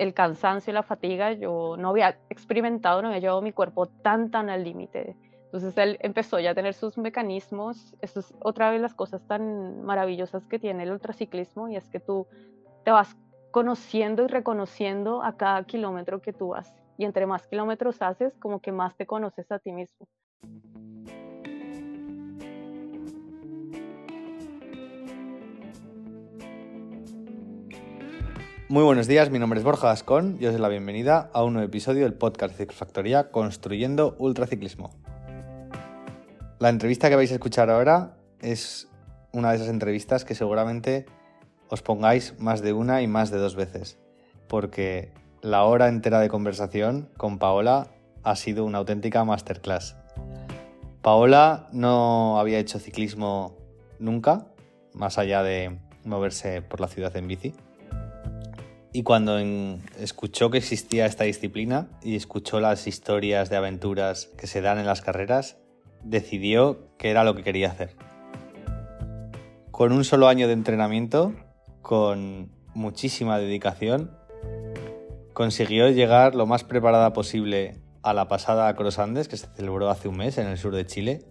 el cansancio y la fatiga, yo no había experimentado, no había llevado mi cuerpo tan, tan al límite. Entonces él empezó ya a tener sus mecanismos. Esto es otra vez las cosas tan maravillosas que tiene el ultraciclismo y es que tú te vas conociendo y reconociendo a cada kilómetro que tú vas. Y entre más kilómetros haces, como que más te conoces a ti mismo. Muy buenos días, mi nombre es Borja Gascón y os doy la bienvenida a un nuevo episodio del podcast Ciclofactoría Construyendo Ultraciclismo. La entrevista que vais a escuchar ahora es una de esas entrevistas que seguramente os pongáis más de una y más de dos veces, porque la hora entera de conversación con Paola ha sido una auténtica masterclass. Paola no había hecho ciclismo nunca, más allá de moverse por la ciudad en bici y cuando escuchó que existía esta disciplina y escuchó las historias de aventuras que se dan en las carreras, decidió que era lo que quería hacer. Con un solo año de entrenamiento, con muchísima dedicación, consiguió llegar lo más preparada posible a la pasada Cross Andes, que se celebró hace un mes en el sur de Chile.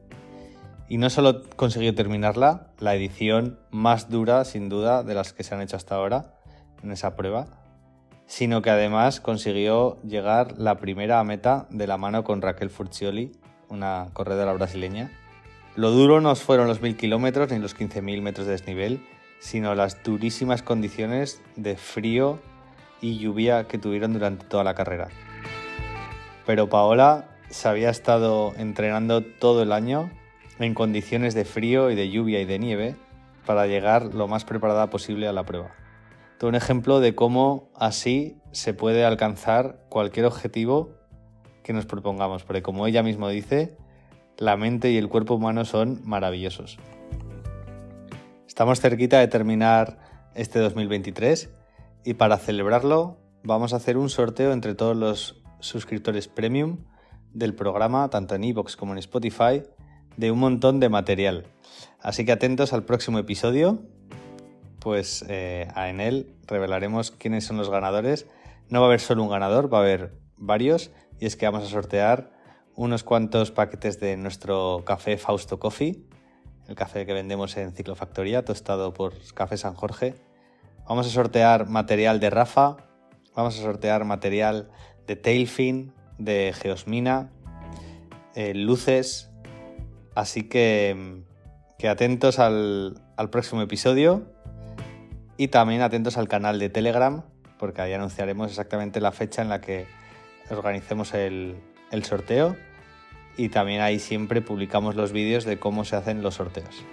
Y no solo consiguió terminarla, la edición más dura, sin duda, de las que se han hecho hasta ahora, en esa prueba, sino que además consiguió llegar la primera a meta de la mano con Raquel Furcioli, una corredora brasileña. Lo duro no fueron los mil kilómetros ni los 15.000 metros de desnivel, sino las durísimas condiciones de frío y lluvia que tuvieron durante toda la carrera. Pero Paola se había estado entrenando todo el año en condiciones de frío y de lluvia y de nieve para llegar lo más preparada posible a la prueba un ejemplo de cómo así se puede alcanzar cualquier objetivo que nos propongamos, porque como ella misma dice, la mente y el cuerpo humano son maravillosos. Estamos cerquita de terminar este 2023 y para celebrarlo vamos a hacer un sorteo entre todos los suscriptores premium del programa, tanto en iVoox como en Spotify, de un montón de material. Así que atentos al próximo episodio pues eh, en él revelaremos quiénes son los ganadores. No va a haber solo un ganador, va a haber varios y es que vamos a sortear unos cuantos paquetes de nuestro café Fausto Coffee, el café que vendemos en Ciclofactoría, tostado por Café San Jorge. Vamos a sortear material de Rafa, vamos a sortear material de Tailfin, de Geosmina, eh, luces, así que, que atentos al próximo episodio y también atentos al canal de Telegram, porque ahí anunciaremos exactamente la fecha en la que organicemos el, sorteo. Y también ahí siempre publicamos los vídeos de cómo se hacen los sorteos.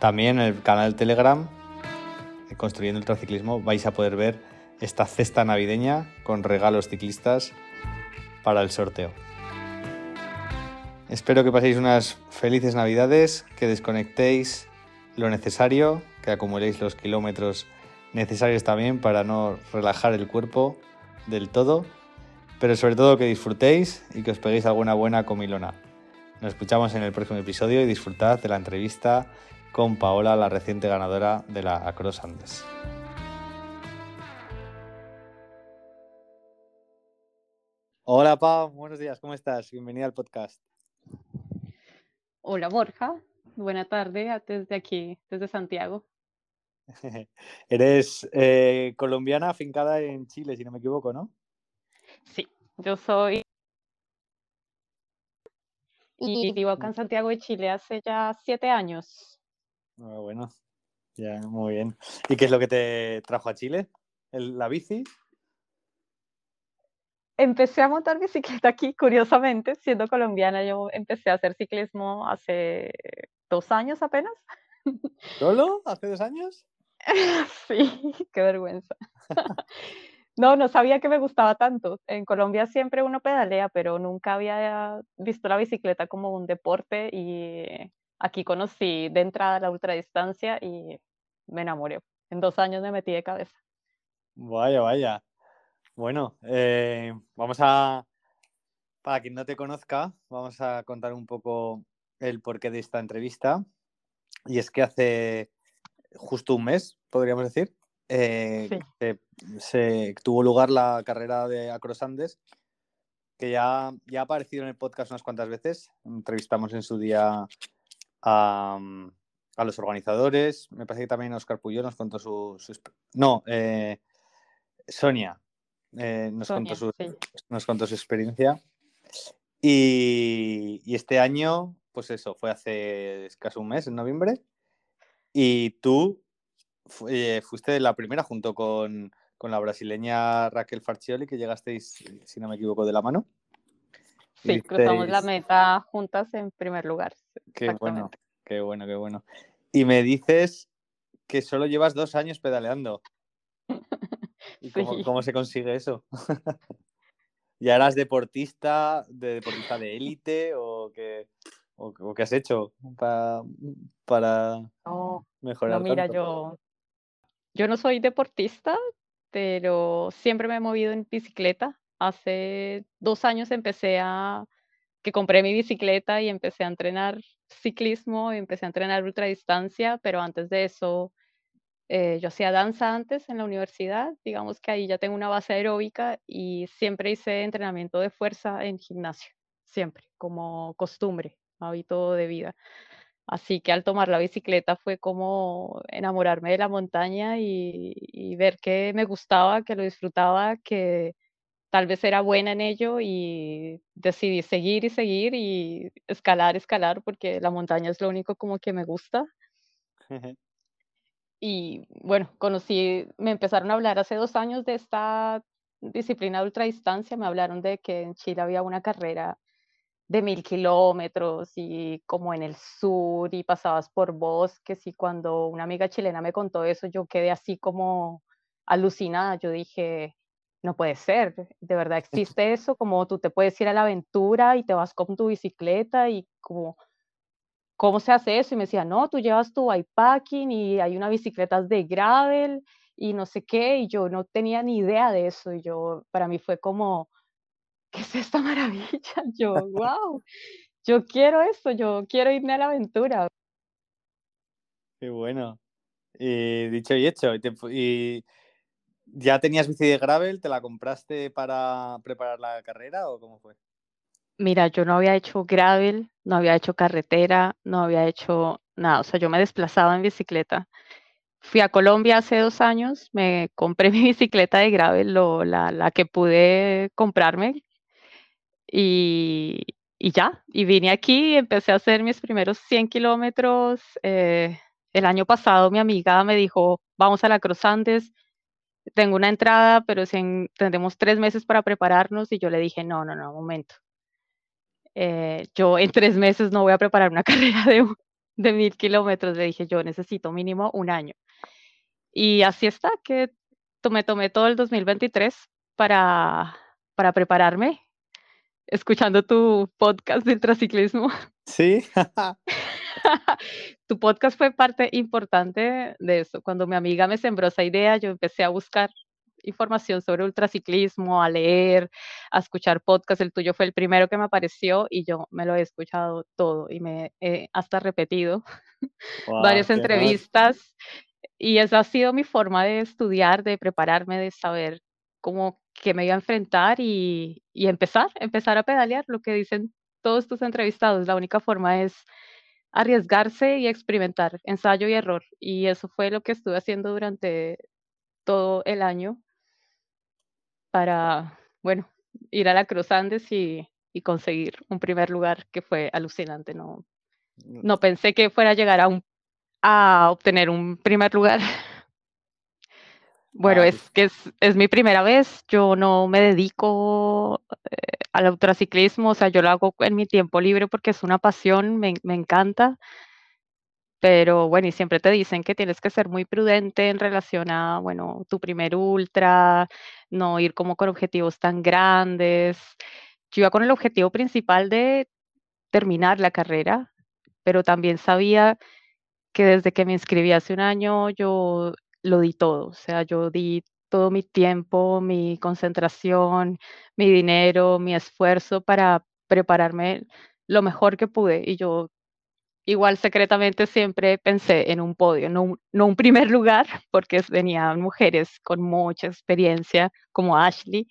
También en el canal Telegram, Construyendo Ultraciclismo, vais a poder ver esta cesta navideña con regalos ciclistas para el sorteo. Espero que paséis unas felices navidades, que desconectéis lo necesario, que acumuléis los kilómetros necesarios también para no relajar el cuerpo del todo, pero sobre todo que disfrutéis y que os peguéis alguna buena comilona. Nos escuchamos en el próximo episodio y disfrutad de la entrevista con Paola, la reciente ganadora de la Across Andes. Hola Pau, buenos días, ¿cómo estás? Bienvenida al podcast. Hola Borja, buena tarde desde aquí, desde Santiago. Eres eh, colombiana afincada en Chile, si no me equivoco, ¿no? Sí, yo soy. Y vivo acá en Santiago de Chile hace ya siete años. Ah, bueno, ya, muy bien. ¿Y qué es lo que te trajo a Chile? ¿La bici? Empecé a montar bicicleta aquí, curiosamente, siendo colombiana, yo empecé a hacer ciclismo hace dos años apenas. ¿Solo? ¿Hace dos años? Sí, qué vergüenza. No, no sabía que me gustaba tanto. En Colombia siempre uno pedalea, pero nunca había visto la bicicleta como un deporte y aquí conocí de entrada la ultradistancia y me enamoré. En dos años me metí de cabeza. Vaya, vaya. Bueno, eh, vamos a, para quien no te conozca, vamos a contar un poco el porqué de esta entrevista. Y es que hace justo un mes, podríamos decir, eh, se, tuvo lugar la carrera de Acros Andes, que ya, ya ha aparecido en el podcast unas cuantas veces. Entrevistamos en su día a, los organizadores. Me parece que también Oscar Puyol nos contó su... no, eh, Sonia, eh, nos, contó su, nos contó su experiencia. Y, y, este año, pues eso, fue hace escaso un mes, en noviembre. Y tú eh, fuiste la primera junto con, la brasileña Raquel Farcioli, que llegasteis, si no me equivoco, de la mano. Sí, cruzamos la meta juntas en primer lugar. Qué bueno, qué bueno, qué bueno. Y me dices que solo llevas dos años pedaleando. ¿Y cómo, se consigue eso? ¿Ya eras deportista, de deportista de élite o qué, o, qué has hecho para, para mejorar? No, mira, yo, yo no soy deportista, pero siempre me he movido en bicicleta. Hace dos años empecé a, que compré mi bicicleta y empecé a entrenar ciclismo y empecé a entrenar ultradistancia, pero antes de eso eh, yo hacía danza antes en la universidad, digamos que ahí ya tengo una base aeróbica y siempre hice entrenamiento de fuerza en gimnasio, siempre, como costumbre, hábito de vida. Así que al tomar la bicicleta fue como enamorarme de la montaña y, ver que me gustaba, que lo disfrutaba, que tal vez era buena en ello y decidí seguir y seguir y escalar, escalar, porque la montaña es lo único como que me gusta. y bueno, conocí, me empezaron a hablar hace dos años de esta disciplina de ultradistancia, me hablaron de que en Chile había una carrera de mil kilómetros y como en el sur y pasabas por bosques y cuando una amiga chilena me contó eso yo quedé así como alucinada, yo dije, no puede ser, de verdad existe eso, como tú te puedes ir a la aventura y te vas con tu bicicleta y como, ¿cómo se hace eso? Y me decía, no, tú llevas tu bikepacking y hay unas bicicletas de gravel y no sé qué, y yo no tenía ni idea de eso, y yo, para mí fue como, ¿qué es esta maravilla? Yo, wow, yo quiero esto, yo quiero irme a la aventura. Qué bueno. Y dicho y hecho, y, ya tenías bici de gravel? ¿Te la compraste para preparar la carrera o cómo fue? Mira, yo no había hecho gravel, no había hecho carretera, no había hecho nada, o sea, yo me desplazaba en bicicleta. Fui a Colombia hace dos años, me compré mi bicicleta de gravel, la, la que pude comprarme, y, ya, y vine aquí y empecé a hacer mis primeros 100 kilómetros. Eh, el año pasado mi amiga me dijo, vamos a la Cruz Andes, tengo una entrada, pero si tendremos tres meses para prepararnos y yo le dije, no, no, no, momento. Eh, yo en tres meses no voy a preparar una carrera de, de mil kilómetros, le dije, yo necesito mínimo un año. Y así está, que me tomé todo el 2023 para, para prepararme escuchando tu podcast de ultraciclismo. Sí. tu podcast fue parte importante de eso. Cuando mi amiga me sembró esa idea, yo empecé a buscar información sobre ultraciclismo, a leer, a escuchar podcast. El tuyo fue el primero que me apareció y yo me lo he escuchado todo y me he hasta repetido varias entrevistas. Y esa ha sido mi forma de estudiar, de prepararme, de saber cómo que me iba a enfrentar y, empezar, empezar a pedalear, lo que dicen todos tus entrevistados. La única forma es arriesgarse y experimentar, ensayo y error. Y eso fue lo que estuve haciendo durante todo el año para, bueno, ir a la Cruz Andes y, conseguir un primer lugar que fue alucinante. No, mm. no pensé que fuera a llegar a, un, a obtener un primer lugar bueno, es que es, mi primera vez, yo no me dedico eh, al ultraciclismo, o sea, yo lo hago en mi tiempo libre porque es una pasión, me, encanta, pero bueno, y siempre te dicen que tienes que ser muy prudente en relación a, bueno, tu primer ultra, no ir como con objetivos tan grandes. Yo iba con el objetivo principal de terminar la carrera, pero también sabía que desde que me inscribí hace un año yo lo di todo, o sea, yo di todo mi tiempo, mi concentración, mi dinero, mi esfuerzo para prepararme lo mejor que pude y yo igual secretamente siempre pensé en un podio, no, no un primer lugar, porque venían mujeres con mucha experiencia como Ashley.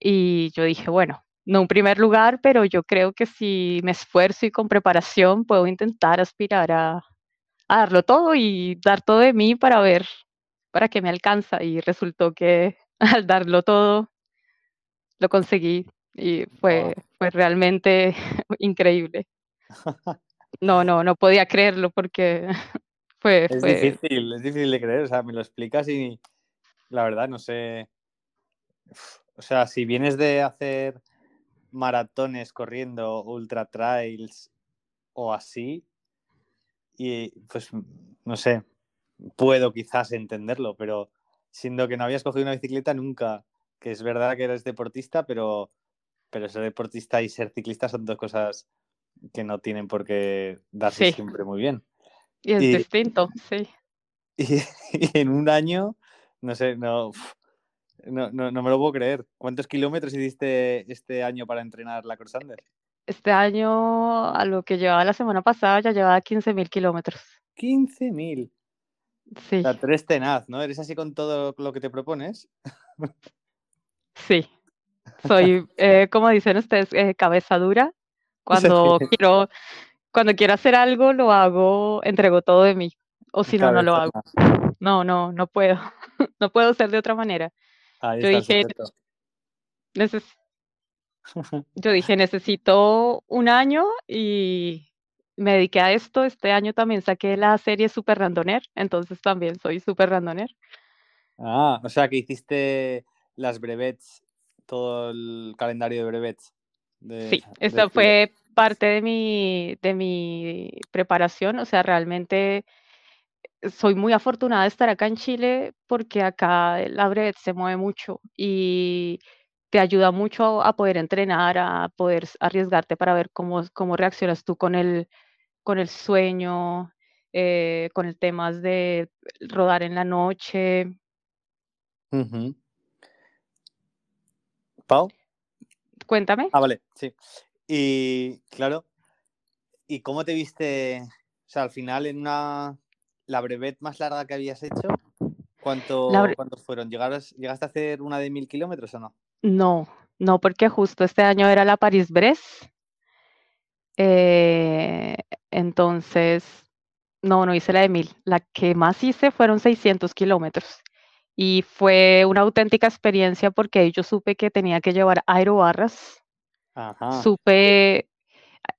Y yo dije, bueno, no un primer lugar, pero yo creo que si me esfuerzo y con preparación puedo intentar aspirar a, a darlo todo y dar todo de mí para ver para qué me alcanza. Y resultó que al darlo todo, lo conseguí y fue, fue realmente increíble. No, no, no podía creerlo porque fue... Es difícil, es difícil de creer, o sea, me lo explicas y la verdad no sé... O sea, si vienes de hacer maratones corriendo, ultra trails o así, y pues no sé, puedo quizás entenderlo, pero siendo que no habías cogido una bicicleta nunca, que es verdad que eres deportista, pero, pero ser deportista y ser ciclista son dos cosas que no tienen por qué darse siempre muy bien. Y es distinto, sí. Y, en un año, no sé, no, no, no, me lo puedo creer. ¿Cuántos kilómetros hiciste este año para entrenar la Crossander? Este año, a lo que llevaba la semana pasada, ya llevaba 15.000 kilómetros. 15.000. Sí. O sea, tú eres tenaz, ¿no? ¿Eres así con todo lo que te propones? Sí. Soy, eh, como dicen ustedes, eh, cabeza dura. Cuando quiero, cuando quiero hacer algo, lo hago, entrego todo de mí. O si no, no lo hago. No, no, no puedo. no puedo ser de otra manera. Yo dije, yo dije, necesito un año y me dediqué a esto. Este año también saqué la serie Super Randoner, entonces también soy Super Randoner. Ah, o sea que hiciste las brevets, todo el calendario de brevets sí, eso fue parte de mi, de mi preparación, o sea, realmente soy muy afortunada de estar acá en Chile porque acá la brevet se mueve mucho y te ayuda mucho a poder entrenar, a poder arriesgarte para ver cómo, cómo reaccionas tú con el, con el sueño, eh, con el tema de rodar en la noche. Pau. Cuéntame. Ah, vale, sí. Y claro, ¿y cómo te viste? O sea, al final en una la brevet más larga que habías hecho, ¿cuánto, ¿cuántos fueron? ¿Llegaste a hacer una de mil kilómetros o no? No, no, porque justo este año era la París-Brest. Eh, entonces, no, no hice la de mil. La que más hice fueron 600 kilómetros. Y fue una auténtica experiencia porque yo supe que tenía que llevar aerobarras. Supe,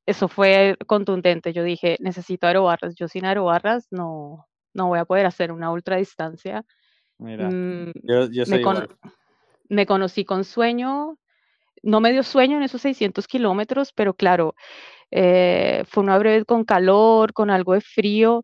eso fue contundente. Yo dije, necesito aerobarras. Yo sin aerobarras no, no voy a poder hacer una ultradistancia. Mira, mm, yo, soy me, me conocí con sueño. No me dio sueño en esos 600 kilómetros, pero claro, eh, fue una breve con calor, con algo de frío.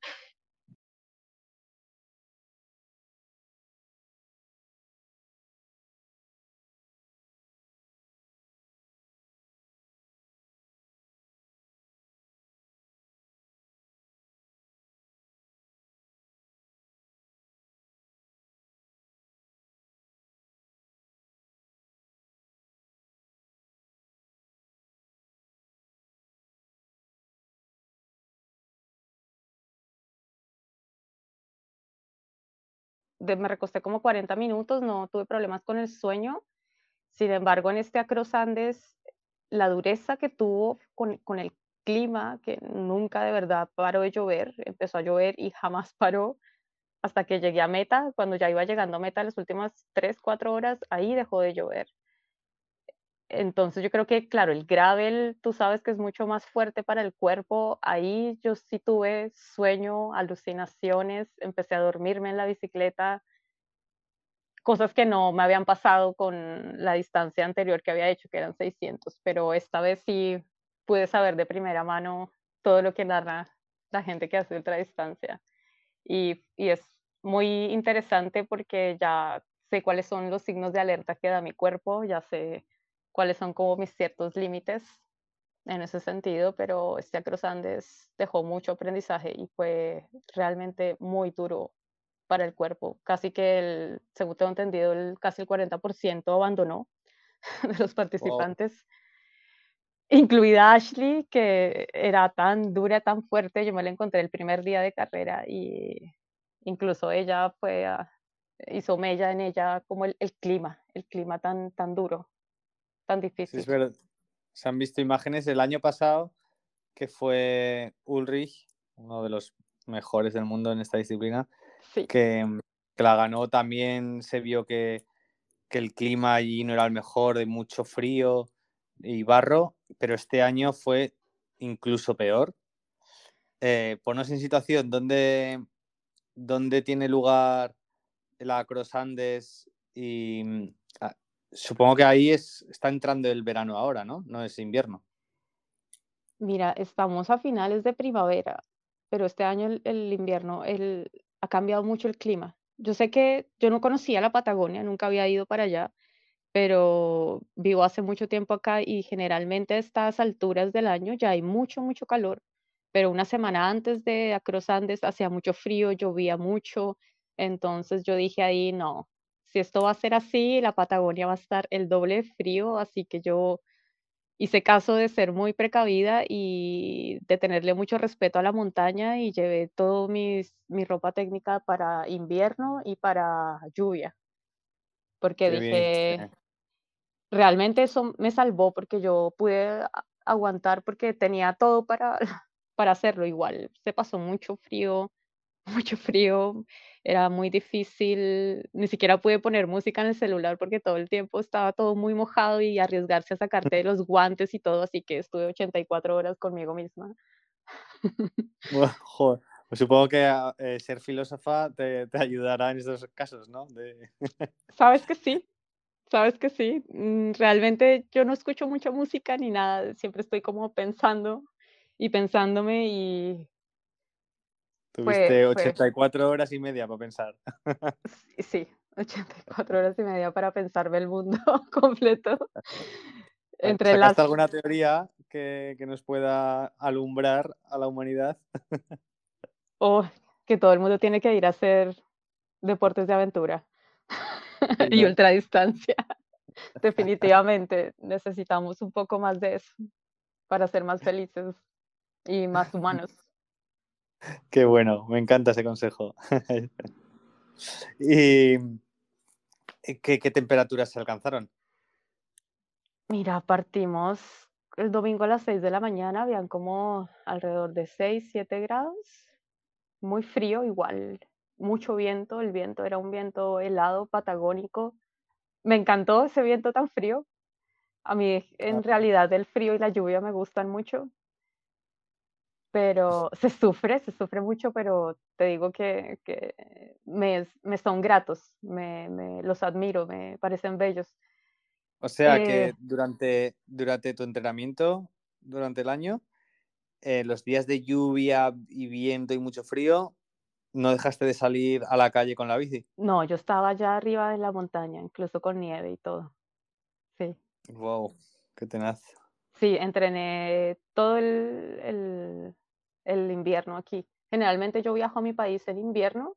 Me recosté como 40 minutos, no tuve problemas con el sueño. Sin embargo, en este Across Andes, la dureza que tuvo con, con el clima, que nunca de verdad paró de llover, empezó a llover y jamás paró hasta que llegué a meta. Cuando ya iba llegando a meta las últimas 3, 4 horas, ahí dejó de llover. Entonces yo creo que, claro, el gravel, tú sabes que es mucho más fuerte para el cuerpo. Ahí yo sí tuve sueño, alucinaciones, empecé a dormirme en la bicicleta, cosas que no me habían pasado con la distancia anterior que había hecho, que eran 600, pero esta vez sí pude saber de primera mano todo lo que narra la gente que hace ultradistancia. Y, y es muy interesante porque ya sé cuáles son los signos de alerta que da mi cuerpo, ya sé cuáles son como mis ciertos límites en ese sentido, pero este Across Andes dejó mucho aprendizaje y fue realmente muy duro para el cuerpo. Casi que, el, según tengo entendido, el, casi el 40% abandonó de los participantes. incluida Ashley, que era tan dura, tan fuerte, yo me la encontré el primer día de carrera y incluso ella fue a, hizo mella en ella como el, el, clima, el clima tan, tan duro, tan difícil. Sí, es verdad. Se han visto imágenes del año pasado que fue Ulrich, uno de los mejores del mundo en esta disciplina, sí. que, que, la ganó también, se vio que, que el clima allí no era el mejor, de mucho frío y barro, pero este año fue incluso peor. Eh, ponos en situación, ¿dónde, dónde tiene lugar la Cross Andes? Y ah, supongo que ahí es, está entrando el verano ahora, ¿no? No es invierno. Mira, estamos a finales de primavera, pero este año el, invierno el, ha cambiado mucho el clima. Yo sé que yo no conocía la Patagonia, nunca había ido para allá, pero vivo hace mucho tiempo acá y generalmente a estas alturas del año ya hay mucho, mucho calor, pero una semana antes de Across Andes hacía mucho frío, llovía mucho, entonces yo dije ahí, no, si esto va a ser así, la Patagonia va a estar el doble de frío, así que yo hice caso de ser muy precavida y de tenerle mucho respeto a la montaña y llevé todo mis, mi ropa técnica para invierno y para lluvia. Porque Qué dije, bien. realmente eso me salvó porque yo pude aguantar porque tenía todo para, para hacerlo igual. Se pasó mucho frío, mucho frío, era muy difícil, ni siquiera pude poner música en el celular porque todo el tiempo estaba todo muy mojado y arriesgarse a sacarte los guantes y todo, así que estuve 84 horas conmigo misma. Bueno, joder, pues supongo que eh, ser filósofa te, te, ayudará en estos casos, ¿no? De... Sabes que sí, sabes que sí. Mm, realmente yo no escucho mucha música ni nada, siempre estoy como pensando y pensándome y Tuviste fue, fue 84 horas y media para pensar. Sí, sí, 84 horas y media para pensarme el mundo completo. Entre ¿Sacaste las... alguna teoría que, que, nos pueda alumbrar a la humanidad? Oh, que todo el mundo tiene que ir a hacer deportes de aventura Sí, y ¿no? ultradistancia. Definitivamente necesitamos un poco más de eso para ser más felices y más humanos. Qué bueno, me encanta ese consejo. ¿Y qué, qué temperaturas se alcanzaron? Mira, partimos el domingo a las 6 de la mañana, habían como alrededor de 6, 7 grados, muy frío igual, mucho viento, el viento era un viento helado, patagónico. Me encantó ese viento tan frío. A mí en realidad el frío y la lluvia me gustan mucho, pero se sufre, se sufre mucho, pero te digo que, que me, me, son gratos, me, me, los admiro, me parecen bellos. O sea que eh, durante, durante tu entrenamiento, durante el año, eh, los días de lluvia y viento y mucho frío, ¿no dejaste de salir a la calle con la bici? No, yo estaba allá arriba de la montaña, incluso con nieve y todo. Sí. Wow, qué tenaz. Sí, entrené todo el, el, el invierno aquí. Generalmente yo viajo a mi país en invierno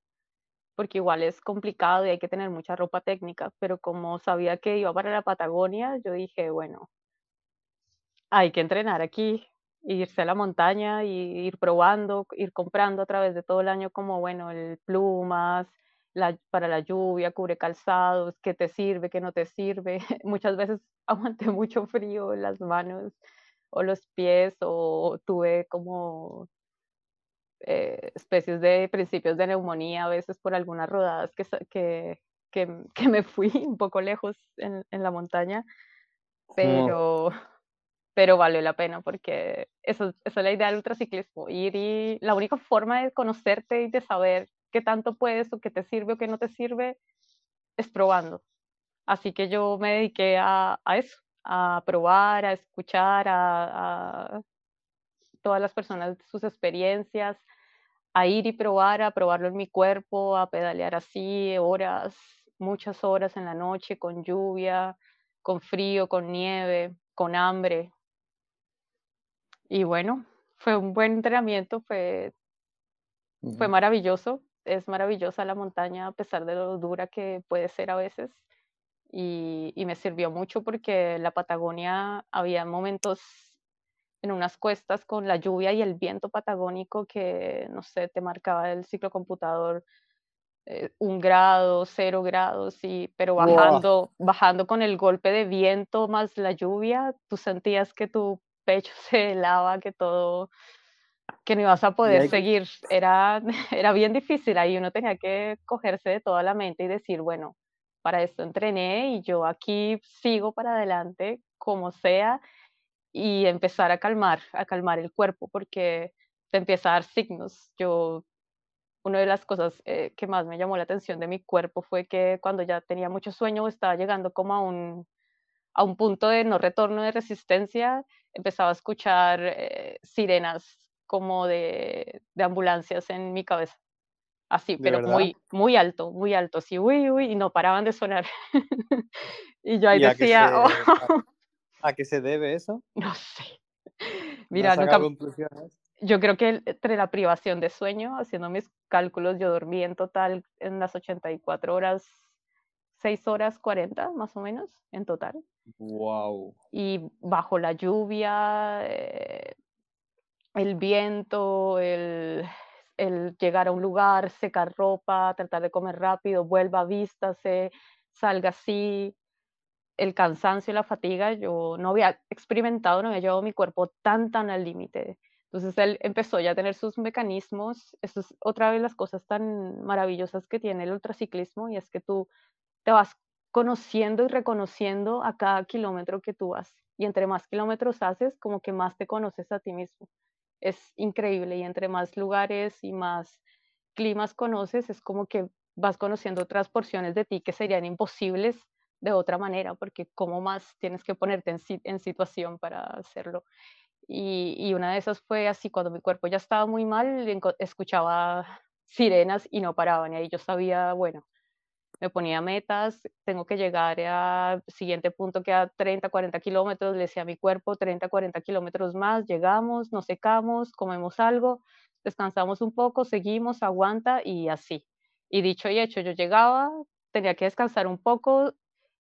porque igual es complicado y hay que tener mucha ropa técnica, pero como sabía que iba para la Patagonia, yo dije, bueno, hay que entrenar aquí, irse a la montaña y ir probando, ir comprando a través de todo el año como, bueno, el plumas, para la lluvia, cubre calzados, qué te sirve, qué no te sirve. Muchas veces aguanté mucho frío en las manos o los pies o tuve como eh, especies de principios de neumonía a veces por algunas rodadas que, que, que, que me fui un poco lejos en, en la montaña, pero, oh. pero valió la pena porque eso, eso es la idea del ultraciclismo, ir y la única forma de conocerte y de saber qué tanto puedes o qué te sirve o qué no te sirve es probando. Así que yo me dediqué a, a eso, a probar, a escuchar, a, a todas las personas sus experiencias, a ir y probar, a probarlo en mi cuerpo, a pedalear así horas, muchas horas en la noche, con lluvia, con frío, con nieve, con hambre. Y bueno, fue un buen entrenamiento, fue, fue maravilloso. Es maravillosa la montaña a pesar de lo dura que puede ser a veces. Y, y me sirvió mucho porque la Patagonia había momentos en unas cuestas con la lluvia y el viento patagónico que, no sé, te marcaba el ciclocomputador eh, un grado, cero grados, y, pero bajando, bajando con el golpe de viento más la lluvia, tú sentías que tu pecho se helaba, que todo, que no ibas a poder seguir. Era, era bien difícil, ahí uno tenía que cogerse de toda la mente y decir, bueno, para esto entrené y yo aquí sigo para adelante como sea y empezar a calmar, a calmar el cuerpo porque te empieza a dar signos. Yo, una de las cosas eh, que más me llamó la atención de mi cuerpo fue que cuando ya tenía mucho sueño estaba llegando como a un, a un punto de no retorno de resistencia, empezaba a escuchar eh, sirenas como de, de, ambulancias en mi cabeza. Así, pero muy, muy alto, muy alto, así, uy, uy, y no paraban de sonar. y yo ahí decía, oh". ¿A qué se debe eso? No sé. Mira, nunca... Yo creo que entre la privación de sueño, haciendo mis cálculos, yo dormí en total en las 84 horas, 6 horas 40 más o menos en total. Wow. Y bajo la lluvia, eh, el viento, el, el, llegar a un lugar, secar ropa, tratar de comer rápido, vuelva, vístase, salga así, el cansancio y la fatiga, yo no había experimentado, no había llevado mi cuerpo tan, tan al límite. Entonces él empezó ya a tener sus mecanismos. Eso es otra vez las cosas tan maravillosas que tiene el ultraciclismo y es que tú te vas conociendo y reconociendo a cada kilómetro que tú vas. Y entre más kilómetros haces, como que más te conoces a ti mismo. Es increíble y entre más lugares y más climas conoces, es como que vas conociendo otras porciones de ti que serían imposibles de otra manera, porque cómo más tienes que ponerte en, situación para hacerlo. Y, una de esas fue así, cuando mi cuerpo ya estaba muy mal, escuchaba sirenas y no paraban, y ahí yo sabía, bueno, me ponía metas, tengo que llegar al siguiente punto que a 30, 40 kilómetros, le decía a mi cuerpo 30, 40 kilómetros más, llegamos, nos secamos, comemos algo, descansamos un poco, seguimos, aguanta y así. Y dicho y hecho, yo llegaba, tenía que descansar un poco,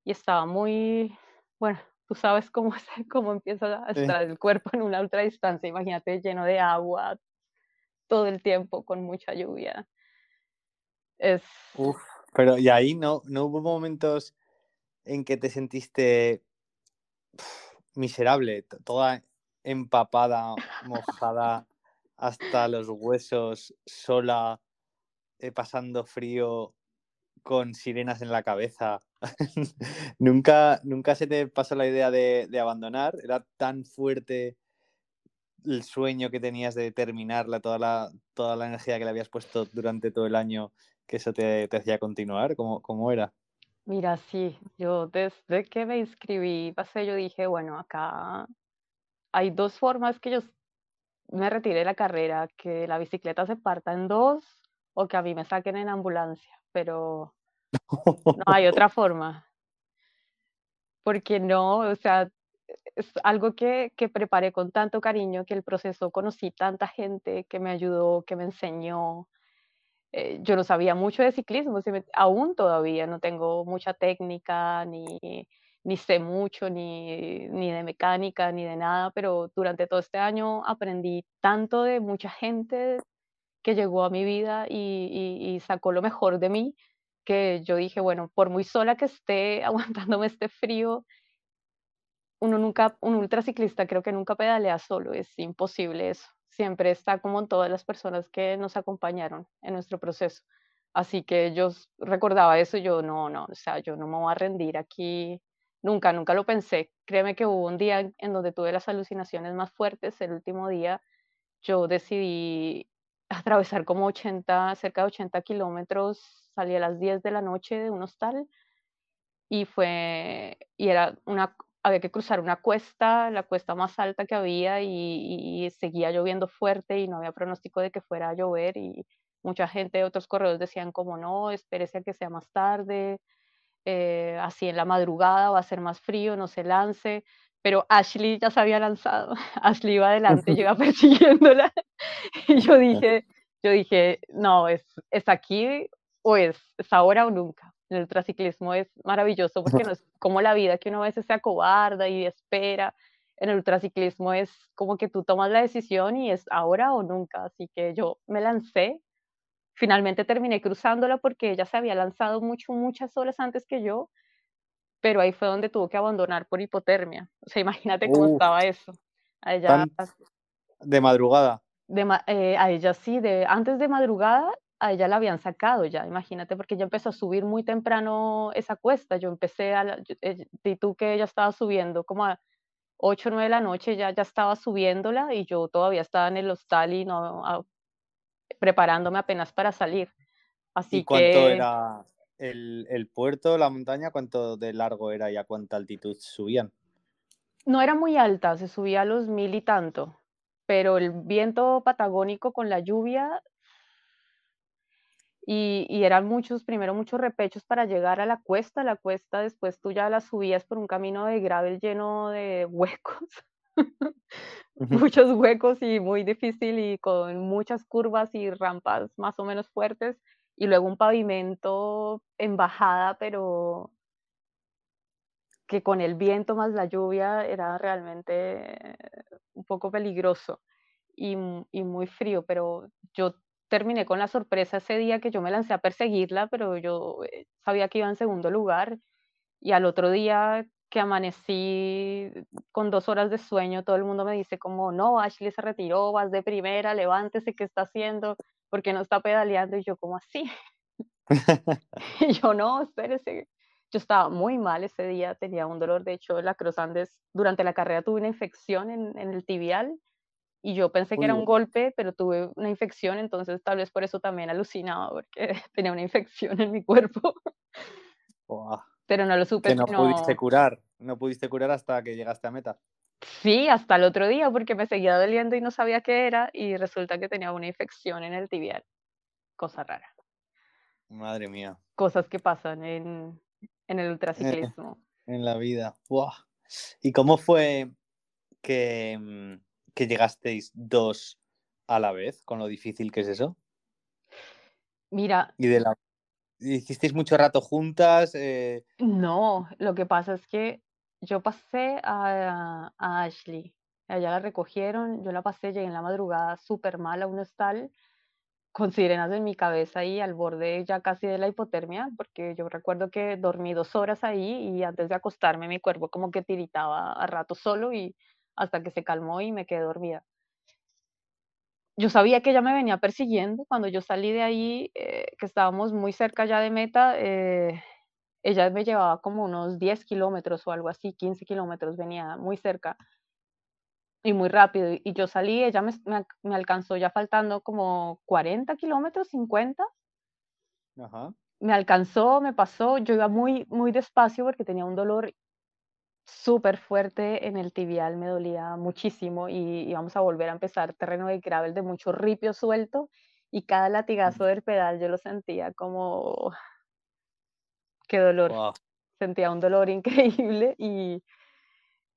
y estaba muy, bueno, tú sabes cómo, cómo empieza a estar el cuerpo en una ultra distancia, imagínate lleno de agua todo el tiempo con mucha lluvia. Es... Uf, pero y ahí no, no hubo momentos en que te sentiste miserable, toda empapada, mojada hasta los huesos, sola, eh, pasando frío, con sirenas en la cabeza. ¿Nunca, ¿Nunca se te pasó la idea de, abandonar? ¿Era tan fuerte el sueño que tenías de terminarla, toda la, toda la energía que le habías puesto durante todo el año, que eso te, hacía continuar? ¿Cómo, ¿Cómo, era? Mira, sí, yo desde que me inscribí, pasé, yo dije, bueno, acá hay dos formas que yo me retire la carrera, que la bicicleta se parta en dos o que a mí me saquen en ambulancia, pero no hay otra forma. Porque no, o sea, es algo que, que preparé con tanto cariño, que el proceso conocí tanta gente que me ayudó, que me enseñó. Eh, yo no sabía mucho de ciclismo, aún todavía no tengo mucha técnica, ni, ni sé mucho, ni, ni de mecánica, ni de nada, pero durante todo este año aprendí tanto de mucha gente que llegó a mi vida y, sacó lo mejor de mí que yo dije, bueno, por muy sola que esté aguantándome este frío, uno nunca, un ultraciclista creo que nunca pedalea solo, es imposible eso. Siempre está como en todas las personas que nos acompañaron en nuestro proceso. Así que yo recordaba eso yo no, no, o sea, yo no me voy a rendir aquí, nunca, nunca lo pensé. Créeme que hubo un día en donde tuve las alucinaciones más fuertes, el último día, yo decidí atravesar como 80, cerca de 80 kilómetros salí a las 10 de la noche de un hostal y fue, y era una, había que cruzar una cuesta, la cuesta más alta que había y, seguía lloviendo fuerte y no había pronóstico de que fuera a llover y mucha gente, otros corredores decían como no, espérese a que sea más tarde, eh, así en la madrugada va a ser más frío, no se lance, pero Ashley ya se había lanzado, Ashley iba adelante, yo iba persiguiéndola y yo dije, yo dije, no, es, es aquí pues es, ahora o nunca. El ultraciclismo es maravilloso porque no es como la vida que uno a veces se acobarda y espera. en el ultraciclismo es como que tú tomas la decisión y es ahora o nunca. Así que yo me lancé. Finalmente terminé cruzándola porque ella se había lanzado mucho, muchas horas antes que yo, pero ahí fue donde tuvo que abandonar por hipotermia. O sea, imagínate cómo estaba eso. A ella, de madrugada. De, eh, a ella sí, de, antes de madrugada a ella la habían sacado ya, imagínate, porque ella empezó a subir muy temprano esa cuesta. Yo empecé a, la, eh, tú que ella estaba subiendo como a 8 o 9 de la noche, ya, ya estaba subiéndola y yo todavía estaba en el hostal y no, preparándome apenas para salir. Así ¿Y cuánto era el, el, puerto, la montaña? ¿Cuánto de largo era y a cuánta altitud subían? No era muy alta, se subía a los mil y tanto, pero el viento patagónico con la lluvia y, eran muchos, primero muchos repechos para llegar a la cuesta, la cuesta después tú ya la subías por un camino de gravel lleno de huecos, muchos huecos y muy difícil y con muchas curvas y rampas más o menos fuertes y luego un pavimento en bajada, pero que con el viento más la lluvia era realmente un poco peligroso y, muy frío, pero yo terminé con la sorpresa ese día que yo me lancé a perseguirla, pero yo eh, sabía que iba en segundo lugar y al otro día que amanecí con dos horas de sueño, todo el mundo me dice como, no, Ashley se retiró, vas de primera, levántese, ¿qué está haciendo? ¿Por qué no está pedaleando? Y yo como así. y yo no, espérese. Yo estaba muy mal ese día, tenía un dolor, de hecho, la Cross Andes, durante la carrera tuve una infección en, en el tibial y yo pensé que era un golpe, pero tuve una infección, entonces tal vez por eso también alucinaba, porque tenía una infección en mi cuerpo. Pero no lo supe. Que no pudiste curar, no pudiste curar hasta que llegaste a meta. Sí, hasta el otro día, porque me seguía doliendo y no sabía qué era, y resulta que tenía una infección en el tibial. Cosa rara. Madre mía. Cosas que pasan en, en el ultraciclismo. en la vida. ¿Y cómo fue que mm, que llegasteis dos a la vez, con lo difícil que es eso? Mira. ¿Y de la... ¿Hicisteis mucho rato juntas? Eh? No, lo que pasa es que yo pasé a, Ashley. Allá la recogieron, yo la pasé, llegué en la madrugada súper mal a un hostal con sirenas en mi cabeza y al borde ya casi de la hipotermia, porque yo recuerdo que dormí dos horas ahí y antes de acostarme mi cuerpo como que tiritaba a rato solo y hasta que se calmó y me quedé dormida. Yo sabía que ella me venía persiguiendo cuando yo salí de ahí, eh, que estábamos muy cerca ya de meta. Eh, ella me llevaba como unos 10 kilómetros o algo así, 15 kilómetros, venía muy cerca y muy rápido. Y yo salí, ella me, me, alcanzó ya faltando como 40 kilómetros, 50. Me alcanzó, me pasó, yo iba muy, muy despacio porque tenía un dolor súper fuerte en el tibial, me dolía muchísimo y íbamos a volver a empezar terreno de gravel de mucho ripio suelto y cada latigazo del pedal yo lo sentía como qué dolor. Sentía un dolor increíble y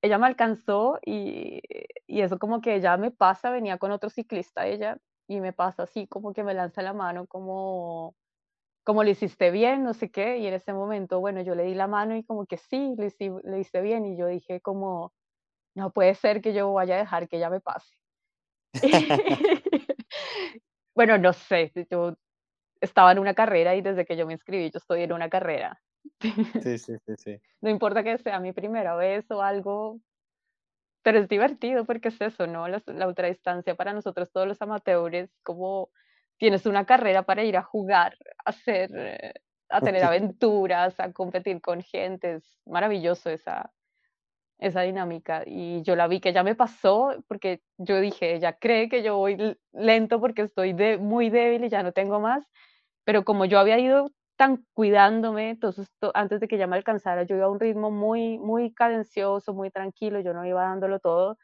ella me alcanzó y, y eso como que ya me pasa, venía con otro ciclista ella y me pasa así como que me lanza la mano como como le hiciste bien, no sé qué, y en ese momento, bueno, yo le di la mano y como que sí, le, le hice bien, y yo dije como, no puede ser que yo vaya a dejar que ella me pase. bueno, no sé, yo estaba en una carrera y desde que yo me inscribí, yo estoy en una carrera. Sí, sí, sí, sí. No importa que sea mi primera vez o algo, pero es divertido porque es eso, ¿no? La, la ultradistancia para nosotros todos los amateurs, como tienes una carrera para ir a jugar, a hacer, eh, a tener aventuras, a competir con gente, es maravilloso esa, esa dinámica. Y yo la vi que ya me pasó porque yo dije, ella cree que yo voy lento porque estoy de, muy débil y ya no tengo más, pero como yo había ido tan cuidándome, entonces antes de que ella me alcanzara, yo iba a un ritmo muy, muy cadencioso, muy tranquilo, yo no iba dándolo todo.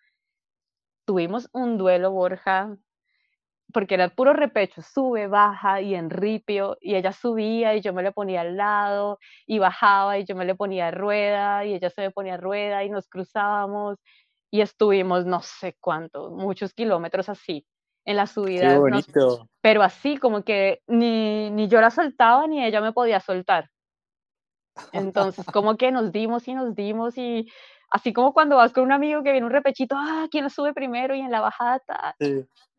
Tuvimos un duelo, Borja, porque era puro repecho, sube, baja y en ripio, y ella subía y yo me le ponía al lado, y bajaba y yo me le ponía rueda, y ella se me ponía rueda y nos cruzábamos, y estuvimos no sé cuánto, muchos kilómetros así, en la subida. Qué bonito. pero así, como que ni, ni yo la soltaba ni ella me podía soltar. Entonces, como que nos dimos y nos dimos y así como cuando vas con un amigo que viene un repechito, ah, ¿quién lo sube primero? Y en la bajada.